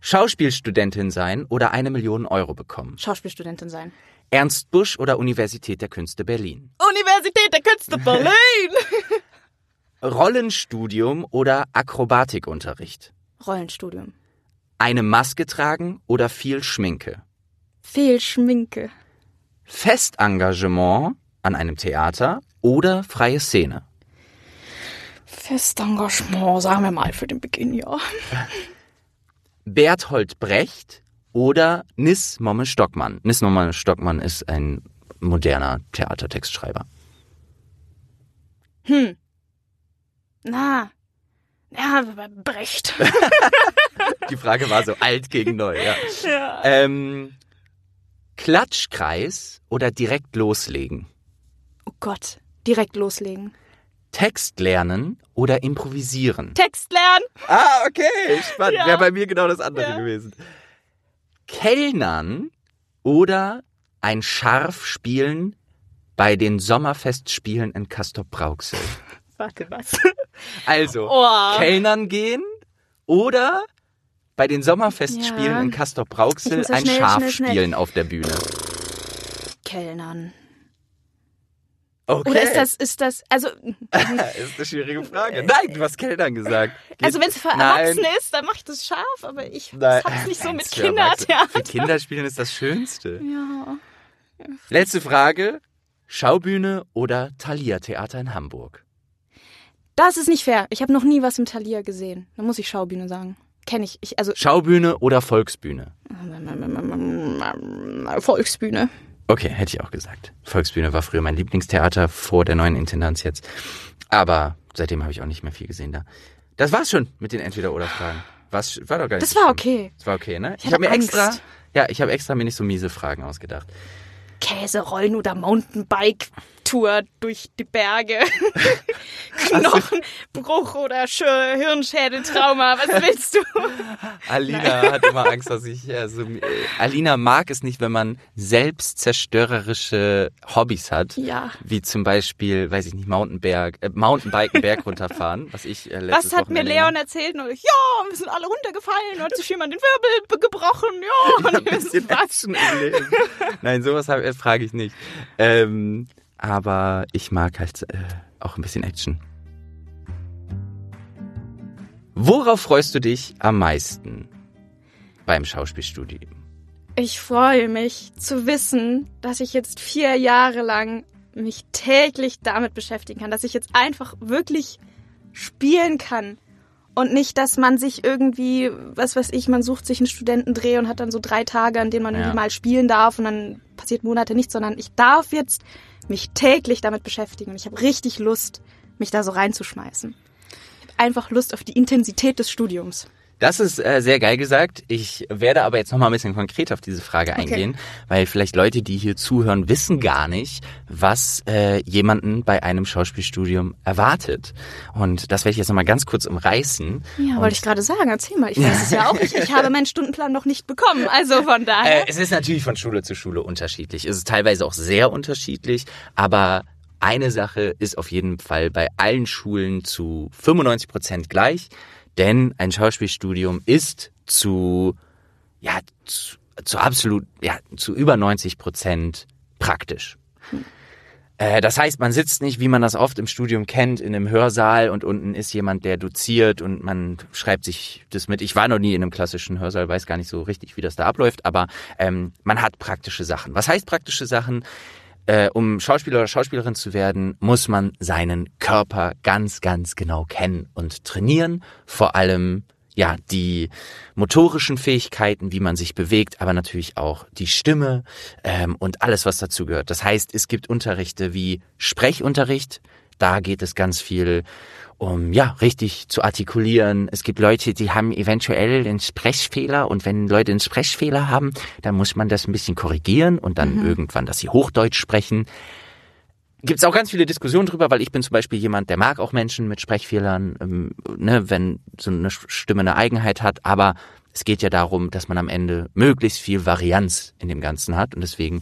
Schauspielstudentin sein oder eine Million Euro bekommen. Schauspielstudentin sein. Ernst Busch oder Universität der Künste Berlin. Universität der Künste [LAUGHS] Berlin. Rollenstudium oder Akrobatikunterricht. Rollenstudium. Eine Maske tragen oder viel Schminke. Viel Schminke. Festengagement an einem Theater oder freie Szene. Festengagement, sagen wir mal für den Beginn, ja. [LAUGHS] Berthold Brecht oder Nis Momme Stockmann. Nis Momme Stockmann ist ein moderner Theatertextschreiber. Hm. Na. Ja, Brecht. [LAUGHS] Die Frage war so alt gegen neu, ja. ja. Ähm, Klatschkreis oder direkt loslegen? Oh Gott. Direkt loslegen. Text lernen oder improvisieren? Text lernen. Ah, okay, spannend. Ja. Wäre bei mir genau das andere Ja. gewesen. Kellnern oder ein Scharf spielen bei den Sommerfestspielen in Castrop-Rauxel. [LAUGHS] Warte, was? Also, Oh. Kellnern gehen oder bei den Sommerfestspielen Ja. in ja ein schnell, Schaf schnell, schnell. spielen auf der Bühne. Kellnern. Okay. Oder ist das, ist das, also, das [LAUGHS] ist eine schwierige Frage. Nein, du hast Kellnern gesagt. Geht- also wenn es für Nein. Erwachsene ist, dann mache ich das scharf, aber ich Nein. hab's nicht so Nein, mit. Kindertheater. Für Kinderspielen ist das Schönste. Ja. Letzte Frage. Schaubühne oder Thalia Theater in Hamburg? Das ist nicht fair. Ich habe noch nie was im Thalia gesehen. Da muss ich Schaubühne sagen. Kenne ich. ich. Also Schaubühne oder Volksbühne? Volksbühne. Okay, hätte ich auch gesagt. Volksbühne war früher mein Lieblingstheater vor der neuen Intendanz jetzt. Aber seitdem habe ich auch nicht mehr viel gesehen da. Das war's schon mit den Entweder-Oder-Fragen. Was war doch gar nicht Das so war schlimm. okay. Das war okay, ne? Ich, hatte habe mir Angst. extra, ja, ich habe extra mir nicht so miese Fragen ausgedacht. Käserollen oder Mountainbike-Tour durch die Berge. [LAUGHS] Knochenbruch oder Sch- Hirnschädeltrauma. Was willst du? Alina hat immer Angst, dass ich, also, Alina mag es nicht, wenn man selbstzerstörerische Hobbys hat. Ja. Wie zum Beispiel, weiß ich nicht, Mountainberg, äh, Mountainbiken, Berg [LAUGHS] runterfahren, was ich äh, letztes Was hat mir Wochenende Leon gemacht erzählt? Und ich, ja, wir sind alle runtergefallen, hat sich jemand den Wirbel be- gebrochen. Ja, [LAUGHS] habe. und Ein ich so, bisschen was? Nein, sowas äh, frage ich nicht. Ähm, aber ich mag halt äh, auch ein bisschen Action. Worauf freust du dich am meisten beim Schauspielstudium? Ich freue mich zu wissen, dass ich jetzt vier Jahre lang mich täglich damit beschäftigen kann, dass ich jetzt einfach wirklich spielen kann und nicht, dass man sich irgendwie, was weiß ich, man sucht sich einen Studentendreh und hat dann so drei Tage, an denen man Ja. irgendwie mal spielen darf und dann passiert Monate nichts, sondern ich darf jetzt mich täglich damit beschäftigen und ich habe richtig Lust, mich da so reinzuschmeißen. Ich habe einfach Lust auf die Intensität des Studiums. Das ist äh, sehr geil gesagt. Ich werde aber jetzt noch mal ein bisschen konkret auf diese Frage eingehen, weil vielleicht Leute, die hier zuhören, wissen gar nicht, was äh, jemanden bei einem Schauspielstudium erwartet. Und das werde ich jetzt noch mal ganz kurz umreißen. Ja, Und, wollte ich gerade sagen. Erzähl mal. Ich weiß es ja [LAUGHS] auch nicht. Ich habe meinen Stundenplan noch nicht bekommen. Also von Äh, daher. es ist natürlich von Schule zu Schule unterschiedlich. Es ist teilweise auch sehr unterschiedlich, aber eine Sache ist auf jeden Fall bei allen Schulen zu 95 Prozent gleich, denn ein Schauspielstudium ist zu, ja, zu, zu absolut, ja, zu über 90 Prozent praktisch. Äh, Das heißt, man sitzt nicht, wie man das oft im Studium kennt, in einem Hörsaal und unten ist jemand, der doziert und man schreibt sich das mit. Ich war noch nie in einem klassischen Hörsaal, weiß gar nicht so richtig, wie das da abläuft, aber ähm, man hat praktische Sachen. Was heißt praktische Sachen? Äh, um Schauspieler oder Schauspielerin zu werden, muss man seinen Körper ganz, ganz genau kennen und trainieren. Vor allem ja die motorischen Fähigkeiten, wie man sich bewegt, aber natürlich auch die Stimme ähm, und alles, was dazu gehört. Das heißt, es gibt Unterrichte wie Sprechunterricht. Da geht es ganz viel um ja richtig zu artikulieren. Es gibt Leute, die haben eventuell einen Sprechfehler und wenn Leute einen Sprechfehler haben, dann muss man das ein bisschen korrigieren und dann irgendwann, dass sie Hochdeutsch sprechen. Gibt es auch ganz viele Diskussionen drüber, weil ich bin zum Beispiel jemand, der mag auch Menschen mit Sprechfehlern, ähm, ne, wenn so eine Stimme eine Eigenheit hat, aber es geht ja darum, dass man am Ende möglichst viel Varianz in dem Ganzen hat und deswegen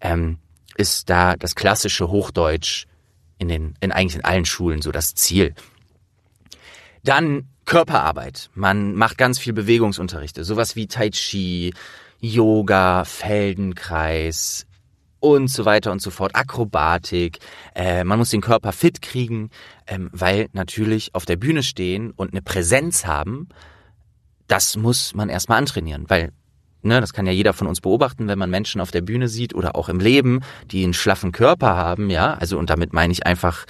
ähm, ist da das klassische Hochdeutsch in den, in eigentlich in allen Schulen so das Ziel. Dann Körperarbeit. Man macht ganz viel Bewegungsunterrichte, sowas wie Tai Chi, Yoga, Feldenkreis und so weiter und so fort, Akrobatik. Äh, man muss den Körper fit kriegen, ähm, weil natürlich auf der Bühne stehen und eine Präsenz haben, das muss man erstmal antrainieren, weil ne, das kann ja jeder von uns beobachten, wenn man Menschen auf der Bühne sieht oder auch im Leben, die einen schlaffen Körper haben, ja, also und damit meine ich einfach,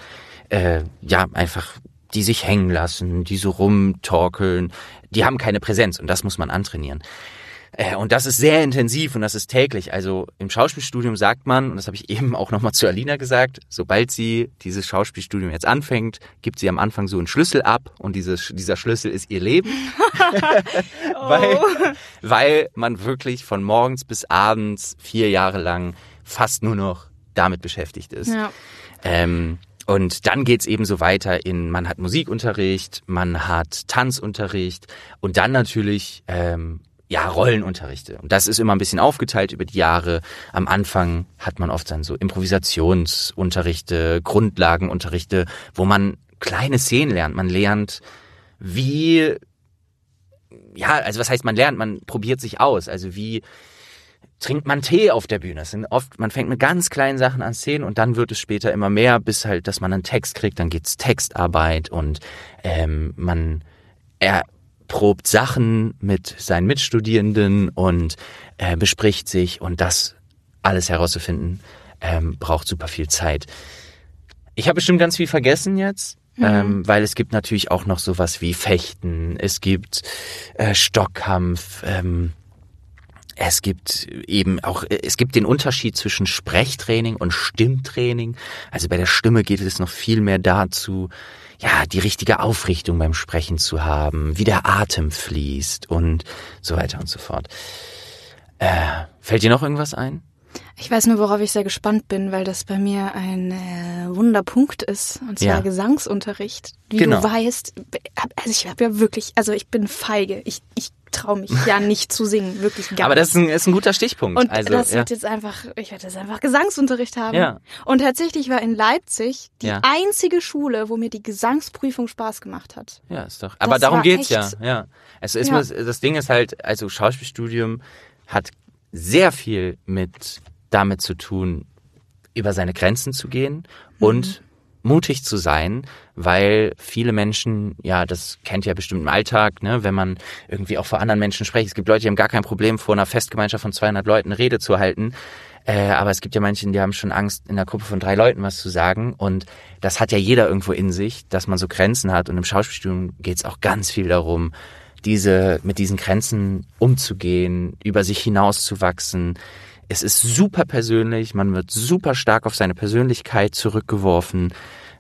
äh, ja, einfach die sich hängen lassen, die so rumtorkeln, die haben keine Präsenz und das muss man antrainieren. Äh, und das ist sehr intensiv und das ist täglich. Also im Schauspielstudium sagt man, und das habe ich [LAUGHS] eben auch nochmal zu Alina gesagt, sobald sie dieses Schauspielstudium jetzt anfängt, gibt sie am Anfang so einen Schlüssel ab und dieses, dieser Schlüssel ist ihr Leben. [LAUGHS] [LAUGHS] oh. weil, weil man wirklich von morgens bis abends vier Jahre lang fast nur noch damit beschäftigt ist. Ja. Ähm, und dann geht's eben so weiter in, man hat Musikunterricht, man hat Tanzunterricht und dann natürlich ähm, ja, Rollenunterrichte. Und das ist immer ein bisschen aufgeteilt über die Jahre. Am Anfang hat man oft dann so Improvisationsunterrichte, Grundlagenunterrichte, wo man kleine Szenen lernt. Man lernt, wie, ja, also was heißt man lernt? Man probiert sich aus. Also wie trinkt man Tee auf der Bühne? Das sind oft, man fängt mit ganz kleinen Sachen an Szenen und dann wird es später immer mehr, bis halt, dass man einen Text kriegt. Dann geht's Textarbeit und ähm, man er probt Sachen mit seinen Mitstudierenden und äh, bespricht sich und das alles herauszufinden, ähm, braucht super viel Zeit. Ich habe bestimmt ganz viel vergessen jetzt, mhm. ähm, weil es gibt natürlich auch noch sowas wie Fechten, es gibt äh, Stockkampf, ähm, es gibt eben auch, es gibt den Unterschied zwischen Sprechtraining und Stimmtraining. Also bei der Stimme geht es noch viel mehr dazu, ja, die richtige Aufrichtung beim Sprechen zu haben, wie der Atem fließt und so weiter und so fort. Äh, fällt dir noch irgendwas ein? Ich weiß nur, worauf ich sehr gespannt bin, weil das bei mir ein äh, Wunderpunkt ist, und zwar ja. Gesangsunterricht. Wie genau. du weißt, also ich habe ja wirklich, also ich bin feige. Ich, ich traue mich ja [LAUGHS] nicht zu singen, wirklich gar Aber das ist ein, ist ein guter Stichpunkt. Und also, das ja. wird jetzt einfach, ich werde jetzt einfach Gesangsunterricht haben. Ja. Und tatsächlich war in Leipzig die ja. einzige Schule, wo mir die Gesangsprüfung Spaß gemacht hat. Ja, ist doch. Aber das darum geht's ja. Ja. Es ist ja. das Ding ist halt, also Schauspielstudium hat sehr viel mit damit zu tun, über seine Grenzen zu gehen mhm. und mutig zu sein, weil viele Menschen, ja, das kennt ihr ja bestimmt im Alltag, ne, wenn man irgendwie auch vor anderen Menschen spricht. Es gibt Leute, die haben gar kein Problem, vor einer Festgemeinschaft von 200 Leuten eine Rede zu halten. Äh, aber es gibt ja manche, die haben schon Angst, in einer Gruppe von drei Leuten was zu sagen. Und das hat ja jeder irgendwo in sich, dass man so Grenzen hat. Und im Schauspielstudium geht es auch ganz viel darum, diese, mit diesen Grenzen umzugehen, über sich hinauszuwachsen, es ist super persönlich, man wird super stark auf seine Persönlichkeit zurückgeworfen.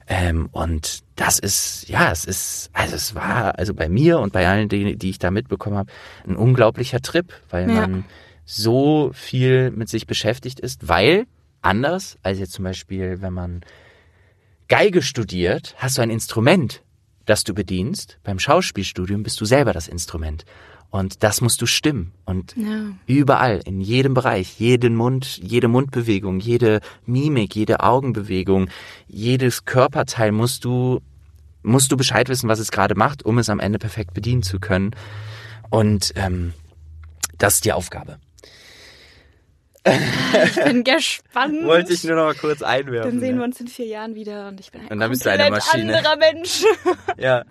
Ähm, und das ist, ja, es ist, also es war, also bei mir und bei allen, die, die ich da mitbekommen habe, ein unglaublicher Trip, weil ja. man so viel mit sich beschäftigt ist, weil anders als jetzt zum Beispiel, wenn man Geige studiert, hast du ein Instrument, das du bedienst. Beim Schauspielstudium bist du selber das Instrument. Und das musst du stimmen. Und ja. überall, in jedem Bereich, jeden Mund, jede Mundbewegung, jede Mimik, jede Augenbewegung, jedes Körperteil musst du, musst du Bescheid wissen, was es gerade macht, um es am Ende perfekt bedienen zu können. Und ähm, das ist die Aufgabe. [LAUGHS] Ich bin gespannt. Wollte ich nur noch mal kurz einwerfen. Dann sehen wir uns in vier Jahren wieder und ich bin ein und dann bist du eine Maschine. anderer Mensch. [LAUGHS] Ja.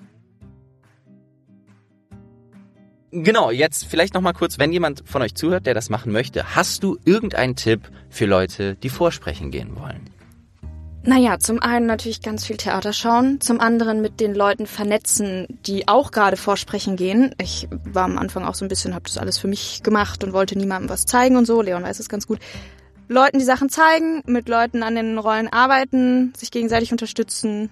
Genau, jetzt vielleicht noch mal kurz, wenn jemand von euch zuhört, der das machen möchte, hast du irgendeinen Tipp für Leute, die vorsprechen gehen wollen? Naja, zum einen natürlich ganz viel Theater schauen, zum anderen mit den Leuten vernetzen, die auch gerade vorsprechen gehen. Ich war am Anfang auch so ein bisschen, habe das alles für mich gemacht und wollte niemandem was zeigen und so. Leon weiß es ganz gut. Leuten die Sachen zeigen, mit Leuten an den Rollen arbeiten, sich gegenseitig unterstützen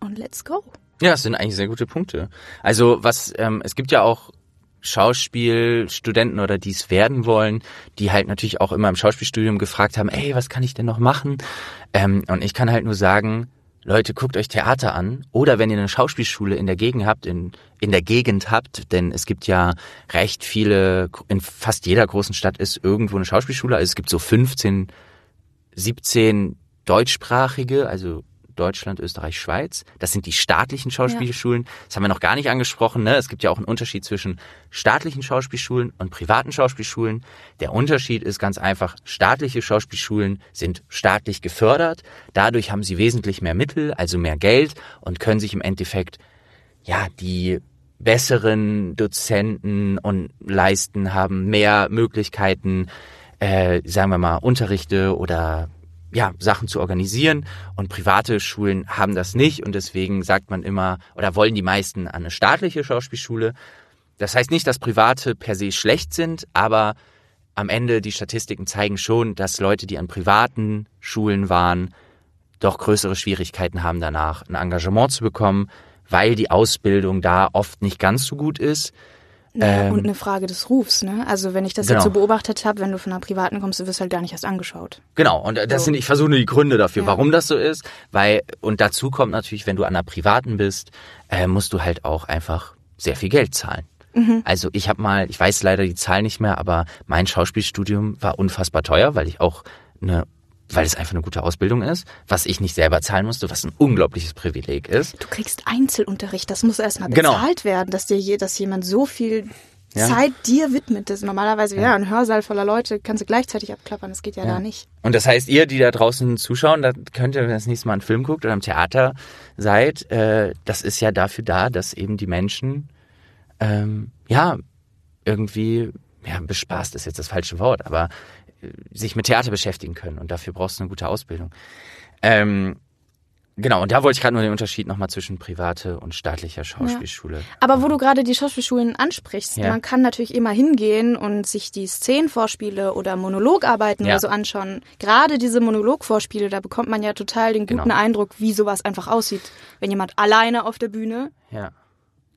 und let's go. Ja, das sind eigentlich sehr gute Punkte. Also was, ähm, es gibt ja auch Schauspielstudenten oder die es werden wollen, die halt natürlich auch immer im Schauspielstudium gefragt haben, ey, was kann ich denn noch machen? Ähm, und ich kann halt nur sagen, Leute, guckt euch Theater an. Oder wenn ihr eine Schauspielschule in der Gegend habt, in, in der Gegend habt, denn es gibt ja recht viele, in fast jeder großen Stadt ist irgendwo eine Schauspielschule. Also es gibt so 15, 17 deutschsprachige, also Deutschland, Österreich, Schweiz. Das sind die staatlichen Schauspielschulen. Ja. Das haben wir noch gar nicht angesprochen. Ne? Es gibt ja auch einen Unterschied zwischen staatlichen Schauspielschulen und privaten Schauspielschulen. Der Unterschied ist ganz einfach, staatliche Schauspielschulen sind staatlich gefördert. Dadurch haben sie wesentlich mehr Mittel, also mehr Geld und können sich im Endeffekt ja die besseren Dozenten und leisten, haben mehr Möglichkeiten, äh, sagen wir mal, Unterrichte oder ja, Sachen zu organisieren und private Schulen haben das nicht und deswegen sagt man immer oder wollen die meisten an eine staatliche Schauspielschule. Das heißt nicht, dass Private per se schlecht sind, aber am Ende die Statistiken zeigen schon, dass Leute, die an privaten Schulen waren, doch größere Schwierigkeiten haben danach, ein Engagement zu bekommen, weil die Ausbildung da oft nicht ganz so gut ist. Naja, Ähm, und eine Frage des Rufs, ne? Also wenn ich das Genau. jetzt so beobachtet habe, wenn du von einer privaten kommst, du wirst halt gar nicht erst angeschaut. Genau, und das So. sind, ich versuche nur die Gründe dafür, Ja. warum das so ist, weil, und dazu kommt natürlich, wenn du an einer privaten bist, äh, musst du halt auch einfach sehr viel Geld zahlen. Also ich habe mal, ich weiß leider die Zahl nicht mehr, aber mein Schauspielstudium war unfassbar teuer, weil ich auch eine, weil es einfach eine gute Ausbildung ist, was ich nicht selber zahlen musste, was ein unglaubliches Privileg ist. Du kriegst Einzelunterricht, das muss erstmal Genau. bezahlt werden, dass dir je, dass jemand so viel Ja. Zeit dir widmet. Das ist normalerweise, ja. ein Hörsaal voller Leute kannst du gleichzeitig abklappern, das geht ja, da nicht. Und das heißt, ihr, die da draußen zuschauen, da könnt ihr, wenn ihr das nächste Mal einen Film guckt oder im Theater seid, äh, das ist ja dafür da, dass eben die Menschen, ähm, ja, irgendwie, ja, bespaßt ist jetzt das falsche Wort, aber sich mit Theater beschäftigen können. Und dafür brauchst du eine gute Ausbildung. Ähm, genau, und da wollte ich gerade nur den Unterschied nochmal zwischen private und staatlicher Schauspielschule. Aber wo du gerade die Schauspielschulen ansprichst, Ja. man kann natürlich immer hingehen und sich die Szenenvorspiele oder Monologarbeiten Ja. oder so anschauen. Gerade diese Monologvorspiele, da bekommt man ja total den guten Genau. Eindruck, wie sowas einfach aussieht, wenn jemand alleine auf der Bühne Ja.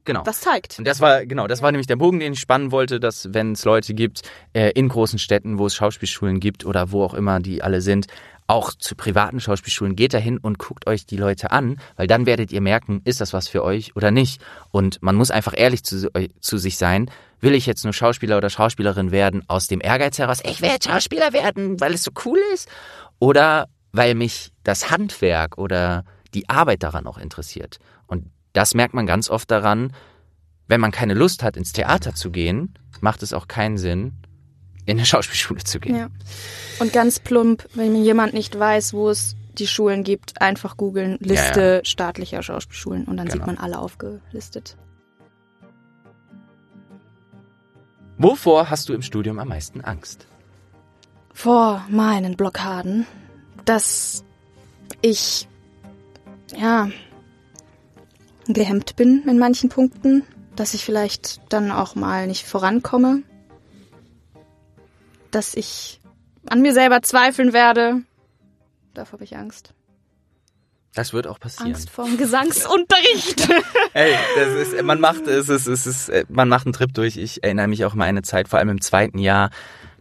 Genau. was zeigt. Und das war, genau, das war nämlich der Bogen, den ich spannen wollte, dass wenn es Leute gibt, äh, in großen Städten, wo es Schauspielschulen gibt oder wo auch immer die alle sind, auch zu privaten Schauspielschulen, geht dahin und guckt euch die Leute an, weil dann werdet ihr merken, ist das was für euch oder nicht. Und man muss einfach ehrlich zu, zu sich sein. Will ich jetzt nur Schauspieler oder Schauspielerin werden aus dem Ehrgeiz heraus, ich will jetzt Schauspieler werden, weil es so cool ist? Oder weil mich das Handwerk oder die Arbeit daran auch interessiert? Das merkt man ganz oft daran, wenn man keine Lust hat, ins Theater zu gehen, macht es auch keinen Sinn, in eine [LAUGHS] Schauspielschule zu gehen. Ja. Und ganz plump, wenn jemand nicht weiß, wo es die Schulen gibt, einfach googeln, Liste staatlicher Schauspielschulen und dann Genau. sieht man alle aufgelistet. Wovor hast du im Studium am meisten Angst? vor meinen Blockaden, dass ich ja gehemmt bin in manchen Punkten, dass ich vielleicht dann auch mal nicht vorankomme, dass ich an mir selber zweifeln werde. Davor habe ich Angst. Das wird auch passieren. Angst vor dem Gesangsunterricht. [LAUGHS] Hey, das ist, man macht es, es ist, es ist, man macht einen Trip durch. Ich erinnere mich auch mal eine Zeit, vor allem im zweiten Jahr,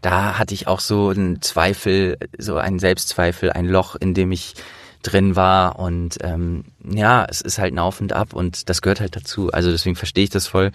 da hatte ich auch so einen Zweifel, so einen Selbstzweifel, ein Loch, in dem ich drin war und ähm, ja, es ist halt ein Auf und Ab und das gehört halt dazu. Also deswegen verstehe ich das voll.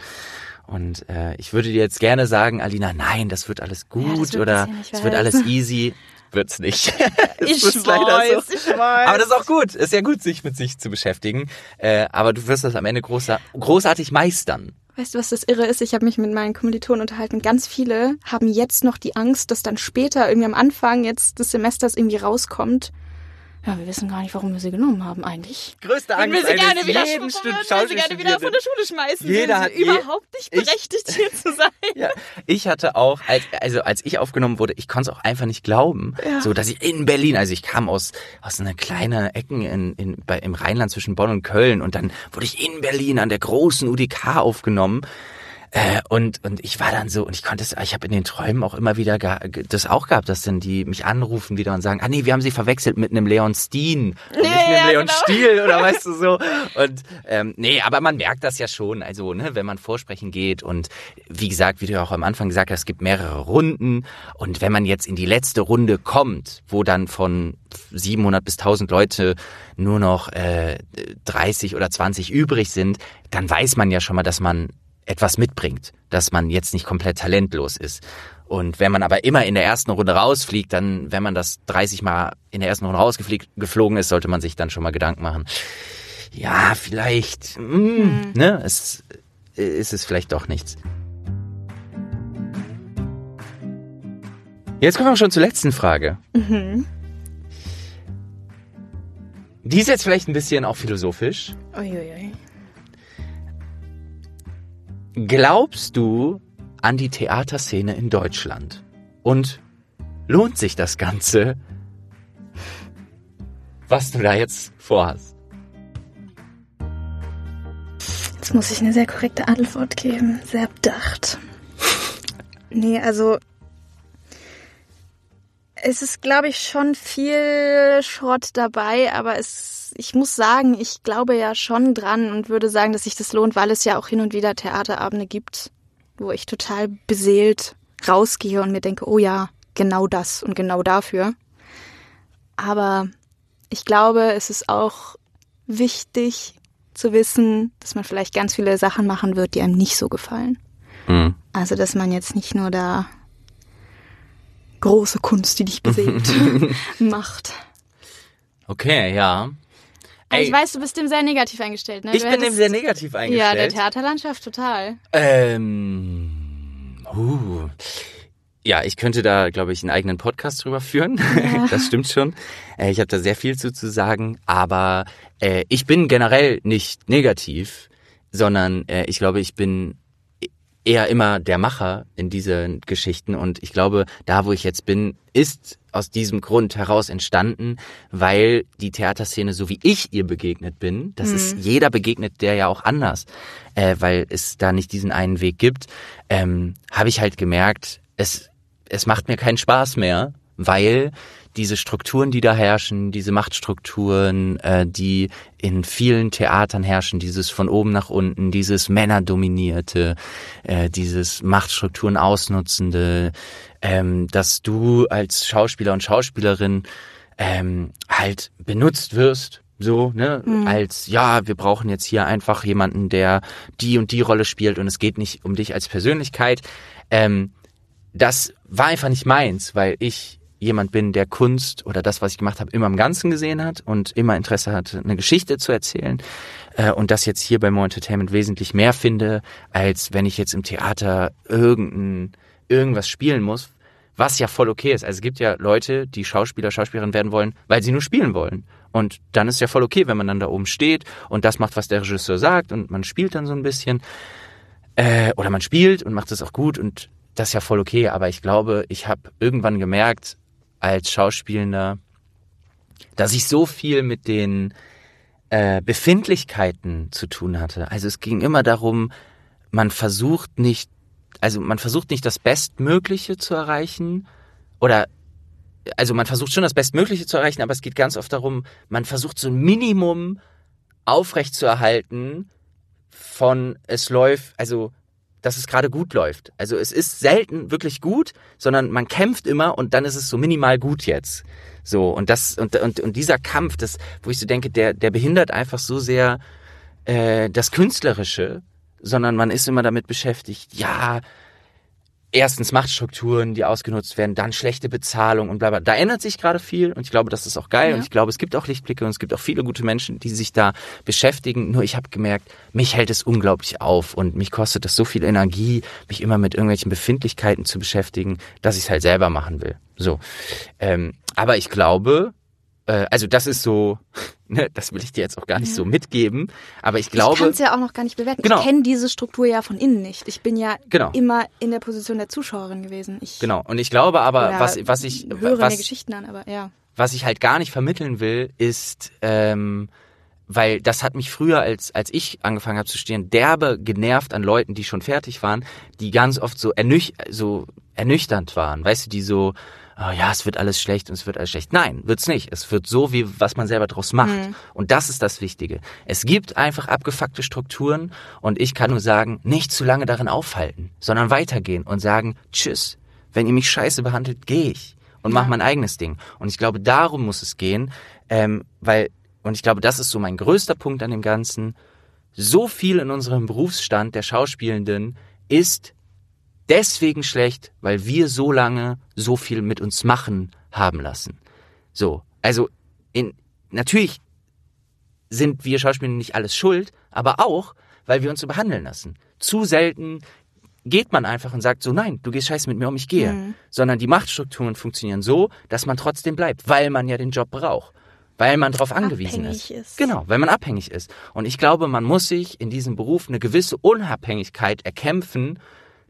Und äh, ich würde dir jetzt gerne sagen, Alina, nein, das wird alles gut das wird oder es wird weiß. alles easy. [LAUGHS] Wird's nicht. [LAUGHS] Es ich leider so. ich weiß. Aber das ist auch gut. Ist ja gut, sich mit sich zu beschäftigen. Äh, aber du wirst das am Ende großar großartig meistern. Weißt du, was das Irre ist? Ich habe mich mit meinen Kommilitonen unterhalten. Ganz viele haben jetzt noch die Angst, dass dann später irgendwie am Anfang jetzt des Semesters irgendwie rauskommt. Ja, wir wissen gar nicht, warum wir sie genommen haben eigentlich. Größte Angst will sie gerne wieder, jeden Stück will sie gerne wieder von der Schule schmeißen. Jeder Sind hat sie je- überhaupt nicht ich- berechtigt, hier zu sein. Ja, ich hatte auch, als, also als ich aufgenommen wurde, ich konnte es auch einfach nicht glauben, Ja. so dass ich in Berlin, also ich kam aus aus einer kleinen Ecken in, in bei, im Rheinland zwischen Bonn und Köln und dann wurde ich in Berlin an der großen UDK aufgenommen. Äh, und und ich war dann so und ich konnte es ich habe in den Träumen auch immer wieder das auch gehabt dass dann die mich anrufen wieder und sagen ah nee wir haben sie verwechselt mit einem Leon Steen und nicht mit einem ja, Leon genau. Stiel [LAUGHS] oder weißt du so und ähm, nee aber man merkt das ja schon also ne wenn man vorsprechen geht und wie gesagt wie du ja auch am Anfang gesagt hast es gibt mehrere Runden und wenn man jetzt in die letzte Runde kommt wo dann von 700 bis 1000 Leute nur noch äh, 30 oder 20 übrig sind dann weiß man ja schon mal dass man etwas mitbringt, dass man jetzt nicht komplett talentlos ist. Und wenn man aber immer in der ersten Runde rausfliegt, dann, wenn man das 30 Mal in der ersten Runde rausgeflogen ist, sollte man sich dann schon mal Gedanken machen. Ja, vielleicht, mm, ne, es ist es vielleicht doch nichts. Jetzt kommen wir schon zur letzten Frage. Die ist jetzt vielleicht ein bisschen auch philosophisch. Uiuiui. Glaubst du an die Theaterszene in Deutschland? Und lohnt sich das Ganze, was du da jetzt vorhast? Jetzt muss ich eine sehr korrekte Antwort geben. Sehr bedacht. Nee, also es ist, glaube ich, schon viel Schrott dabei, aber es, ich muss sagen, ich glaube ja schon dran und würde sagen, dass sich das lohnt, weil es ja auch hin und wieder Theaterabende gibt, wo ich total beseelt rausgehe und mir denke, oh ja, genau das und genau dafür. Aber ich glaube, es ist auch wichtig zu wissen, dass man vielleicht ganz viele Sachen machen wird, die einem nicht so gefallen. Mhm. Also, dass man jetzt nicht nur da große Kunst, die dich beseelt, [LAUGHS] macht. Okay, ja. Ey, ich weiß, du bist dem sehr negativ eingestellt, ne? Ich bin dem sehr negativ eingestellt. Ja, der Theaterlandschaft total. Ähm, uh. Ja, ich könnte da, glaube ich, einen eigenen Podcast drüber führen. Ja. [LAUGHS] das stimmt schon. Äh, ich habe da sehr viel zu, zu sagen, aber äh, ich bin generell nicht negativ, sondern äh, ich glaube, ich bin eher immer der Macher in diesen Geschichten und ich glaube, da wo ich jetzt bin, ist aus diesem Grund heraus entstanden, weil die Theaterszene, so wie ich ihr begegnet bin, das mhm. ist jeder begegnet der ja auch anders, äh, weil es da nicht diesen einen Weg gibt, ähm, habe ich halt gemerkt, es es macht mir keinen Spaß mehr, weil diese Strukturen, die da herrschen, diese Machtstrukturen, äh, die in vielen Theatern herrschen, dieses von oben nach unten, dieses Männerdominierte, äh, dieses Machtstrukturen ausnutzende, ähm, dass du als Schauspieler und Schauspielerin ähm, halt benutzt wirst, so, ne, mhm. als ja, wir brauchen jetzt hier einfach jemanden, der die und die Rolle spielt und es geht nicht um dich als Persönlichkeit. Ähm, das war einfach nicht meins, weil ich jemand bin, der Kunst oder das, was ich gemacht habe, immer im Ganzen gesehen hat und immer Interesse hatte, eine Geschichte zu erzählen. Äh, und das jetzt hier bei More Entertainment wesentlich mehr finde, als wenn ich jetzt im Theater irgendein, irgendwas spielen muss, was ja voll okay ist. Also es gibt ja Leute, die Schauspieler, Schauspielerinnen werden wollen, weil sie nur spielen wollen. Und dann ist ja voll okay, wenn man dann da oben steht und das macht, was der Regisseur sagt und man spielt dann so ein bisschen. Äh, oder man spielt und macht es auch gut und das ist ja voll okay, aber ich glaube, ich habe irgendwann gemerkt als Schauspielender, dass ich so viel mit den äh, Befindlichkeiten zu tun hatte. Also es ging immer darum, man versucht nicht, also man versucht nicht das Bestmögliche zu erreichen oder also man versucht schon das Bestmögliche zu erreichen, aber es geht ganz oft darum, man versucht so ein Minimum aufrechtzuerhalten von es läuft, also dass es gerade gut läuft. Also es ist selten wirklich gut, sondern man kämpft immer und dann ist es so minimal gut jetzt. So und das und und, und dieser Kampf, das, wo ich so denke, der der behindert einfach so sehr äh, das Künstlerische, sondern man ist immer damit beschäftigt. Ja, erstens Machtstrukturen, die ausgenutzt werden, dann schlechte Bezahlung und bla bla. Da ändert sich gerade viel und ich glaube, das ist auch geil ja. und ich glaube, es gibt auch Lichtblicke und es gibt auch viele gute Menschen, die sich da beschäftigen. Nur ich habe gemerkt, mich hält es unglaublich auf und mich kostet das so viel Energie, mich immer mit irgendwelchen Befindlichkeiten zu beschäftigen, dass ich es halt selber machen will. So, ähm, aber ich glaube, äh, also das ist so, [LAUGHS] ne, das will ich dir jetzt auch gar nicht ja. so mitgeben, aber ich glaube. Ich kann es ja auch noch gar nicht bewerten. Genau. Ich kenne diese Struktur ja von innen nicht. Ich bin ja genau. immer in der Position der Zuschauerin gewesen. Ich genau. Und ich glaube aber, was, was ich. Höre was, mir Geschichten an, aber ja. Was ich halt gar nicht vermitteln will, ist, ähm, weil das hat mich früher, als, als ich angefangen habe zu studieren, derbe genervt an Leuten, die schon fertig waren, die ganz oft so, ernüch so ernüchternd waren, weißt du, die so, oh, ja, es wird alles schlecht und es wird alles schlecht. Nein, wird's nicht. Es wird so, wie was man selber draus macht. Mhm. Und das ist das Wichtige. Es gibt einfach abgefuckte Strukturen und ich kann nur sagen, nicht zu lange darin aufhalten, sondern weitergehen und sagen, tschüss. Wenn ihr mich scheiße behandelt, gehe ich und ja. mach mein eigenes Ding. Und ich glaube, darum muss es gehen, ähm, weil, und ich glaube, das ist so mein größter Punkt an dem Ganzen. So viel in unserem Berufsstand der Schauspielenden ist deswegen schlecht, weil wir so lange so viel mit uns machen haben lassen. So, also in, natürlich sind wir Schauspieler nicht alles schuld, aber auch, weil wir uns so behandeln lassen. Zu selten geht man einfach und sagt so, nein, du gehst scheiße mit mir um, ich gehe. Mhm. Sondern die Machtstrukturen funktionieren so, dass man trotzdem bleibt, weil man ja den Job braucht. Weil man darauf angewiesen ist. ist. Genau, weil man abhängig ist. Und ich glaube, man muss sich in diesem Beruf eine gewisse Unabhängigkeit erkämpfen,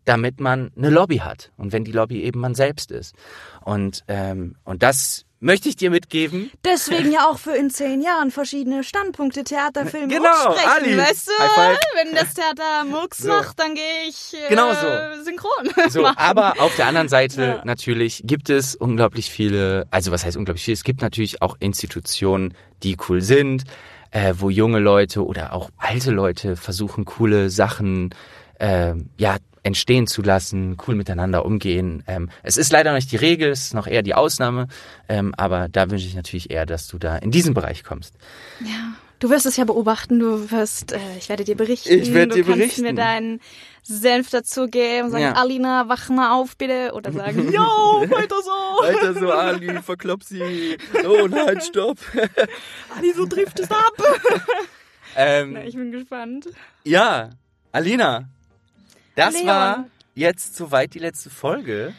damit man eine Lobby hat und wenn die Lobby eben man selbst ist. Und, ähm, und das möchte ich dir mitgeben. Deswegen ja auch [LAUGHS] für in zehn Jahren verschiedene Standpunkte, Theater, Film Genau, Ali. weißt du? Wenn das Theater Murks So. macht, dann gehe ich äh, Genau so. synchron So, [LAUGHS] machen. aber auf der anderen Seite Ja. natürlich gibt es unglaublich viele, also was heißt unglaublich viel? Es gibt natürlich auch Institutionen, die cool sind, äh, wo junge Leute oder auch alte Leute versuchen, coole Sachen äh, ja entstehen zu lassen, cool miteinander umgehen. Ähm, es ist leider nicht die Regel, es ist noch eher die Ausnahme, ähm, aber da wünsche ich natürlich eher, dass du da in diesen Bereich kommst. Ja, du wirst es ja beobachten, du wirst, äh, ich werde dir berichten. Ich werde du dir kannst berichten. mir deinen Senf dazu geben und sagen, Ja. Alina, wach mal auf bitte. Oder sagen, [LAUGHS] yo, weiter so. Alter, so Ali, verklopp sie. Oh nein, stopp. [LAUGHS] Ali, so trifft es ab. [LAUGHS] Ähm, Na, ich bin gespannt. Ja, Alina, das Leon. war jetzt soweit die letzte Folge.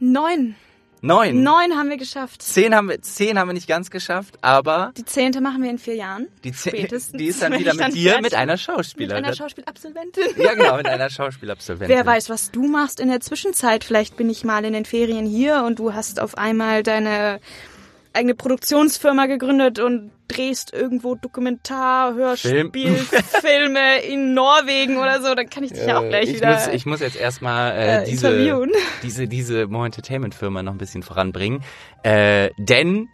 Neun. Neun. Neun haben wir geschafft. Zehn haben wir, zehn haben wir nicht ganz geschafft, aber Die zehnte machen wir in vier Jahren. die, zehn, Spätestens, die ist dann [LAUGHS] wieder mit dir, mit einer Mit Schauspielerin. einer Schauspielabsolventin. ja, genau, mit [LAUGHS] einer Schauspielabsolventin. Wer weiß, was du machst in der Zwischenzeit. Vielleicht bin ich mal in den Ferien hier und du hast auf einmal deine eigene Produktionsfirma gegründet und drehst irgendwo Dokumentar, Hörspiel, Film. Filme [LAUGHS] in Norwegen oder so. Dann kann ich dich ja auch gleich ich wieder Muss, ich muss jetzt erstmal äh, äh, diese, interviewen. [LAUGHS] diese, diese More Entertainment Firma noch ein bisschen voranbringen. Äh, denn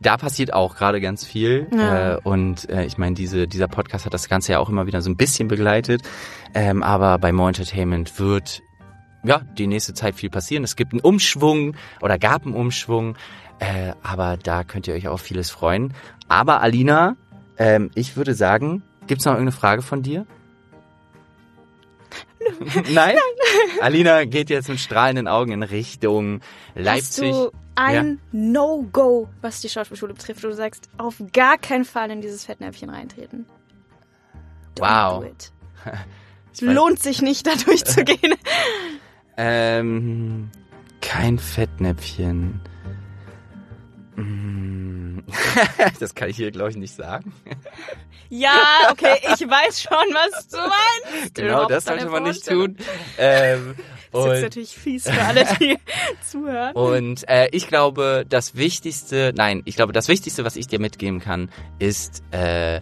da passiert auch gerade ganz viel. Ja. Äh, und äh, ich meine, diese, dieser Podcast hat das Ganze ja auch immer wieder so ein bisschen begleitet. Ähm, aber bei More Entertainment wird ja die nächste Zeit viel passieren. Es gibt einen Umschwung oder gab einen Umschwung. Äh, aber da könnt ihr euch auf vieles freuen. Aber Alina, ähm, ich würde sagen, gibt's noch irgendeine Frage von dir? [LAUGHS] Nein? [LAUGHS] Alina geht jetzt mit strahlenden Augen in Richtung Leipzig. Hast du ein No-Go, was die Schauspielschule betrifft, wo du sagst, auf gar keinen Fall in dieses Fettnäpfchen reintreten? Don't Wow. weiß- [LAUGHS] Lohnt sich nicht, da durchzugehen. Ähm, kein Fettnäpfchen. [LAUGHS] Das kann ich hier, glaube ich, nicht sagen. Ja, okay, ich weiß schon, was du meinst. Genau, das sollte man nicht tun. Ähm, Das ist natürlich fies für alle, die [LAUGHS] zuhören. und äh, ich glaube, das Wichtigste, nein, ich glaube, das Wichtigste, was ich dir mitgeben kann, ist, äh,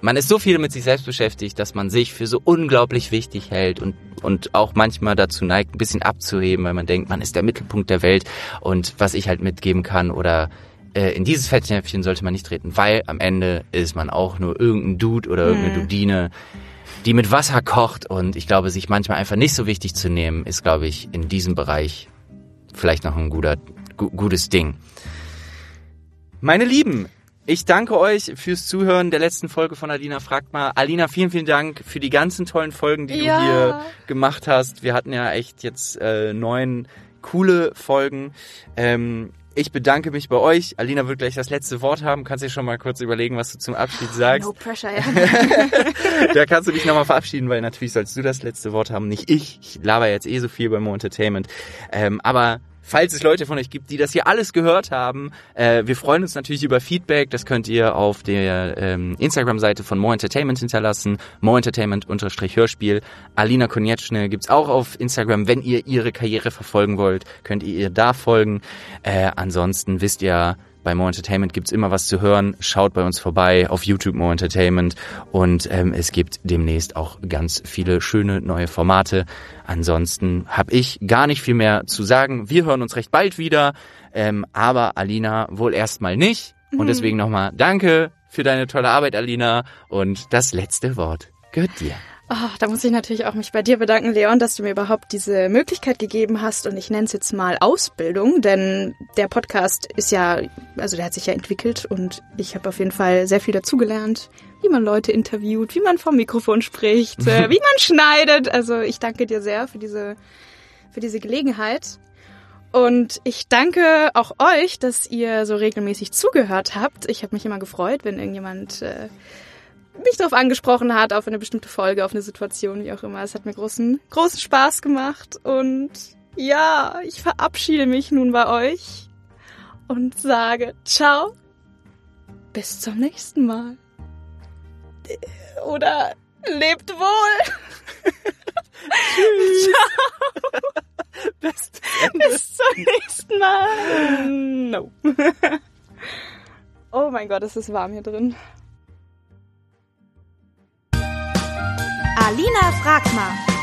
man ist so viel mit sich selbst beschäftigt, dass man sich für so unglaublich wichtig hält und, und auch manchmal dazu neigt, ein bisschen abzuheben, weil man denkt, man ist der Mittelpunkt der Welt. Und was ich halt mitgeben kann oder äh, in dieses Fettnäpfchen sollte man nicht treten, weil am Ende ist man auch nur irgendein Dude oder irgendeine Hm. Dudine, die mit Wasser kocht. Und ich glaube, sich manchmal einfach nicht so wichtig zu nehmen, ist, glaube ich, in diesem Bereich vielleicht noch ein guter, gu gutes Ding. Meine Lieben, ich danke euch fürs Zuhören der letzten Folge von Alina fragt mal. Alina, vielen, vielen Dank für die ganzen tollen Folgen, die Ja. du hier gemacht hast. Wir hatten ja echt jetzt äh, neun coole Folgen. Ähm, ich bedanke mich bei euch. Alina wird gleich das letzte Wort haben. Kannst dir schon mal kurz überlegen, was du zum Abschied sagst. No pressure, ja. [LAUGHS] da kannst du dich nochmal verabschieden, weil natürlich sollst du das letzte Wort haben, nicht ich. Ich laber jetzt eh so viel bei Mo Entertainment. Ähm, aber falls es Leute von euch gibt, die das hier alles gehört haben, äh, wir freuen uns natürlich über Feedback. Das könnt ihr auf der ähm, Instagram-Seite von Mo Entertainment hinterlassen. Mo Entertainment-Hörspiel. Alina Konieczny gibt's auch auf Instagram. Wenn ihr ihre Karriere verfolgen wollt, könnt ihr ihr da folgen. Äh, ansonsten wisst ihr, bei More Entertainment gibt's immer was zu hören. Schaut bei uns vorbei auf YouTube More Entertainment. Und ähm, es gibt demnächst auch ganz viele schöne neue Formate. Ansonsten habe ich gar nicht viel mehr zu sagen. Wir hören uns recht bald wieder. Ähm, aber Alina wohl erstmal nicht. Und deswegen nochmal danke für deine tolle Arbeit, Alina. Und das letzte Wort gehört dir. Oh, da muss ich natürlich auch mich bei dir bedanken, Leon, dass du mir überhaupt diese Möglichkeit gegeben hast und ich nenne es jetzt mal Ausbildung, denn der Podcast ist ja, also der hat sich ja entwickelt und ich habe auf jeden Fall sehr viel dazugelernt, wie man Leute interviewt, wie man vom Mikrofon spricht, äh, [LAUGHS] wie man schneidet. Also ich danke dir sehr für diese, für diese Gelegenheit. Und ich danke auch euch, dass ihr so regelmäßig zugehört habt. Ich habe mich immer gefreut, wenn irgendjemand äh, mich darauf angesprochen hat, auf eine bestimmte Folge, auf eine Situation, wie auch immer. Es hat mir großen, großen Spaß gemacht. Und ja, ich verabschiede mich nun bei euch und sage ciao. Bis zum nächsten Mal. Oder lebt wohl. Tschüss. Ciao. [LAUGHS] Bis zum nächsten Nein. No. oh mein Gott, es ist warm hier drin. Alina fragt mal.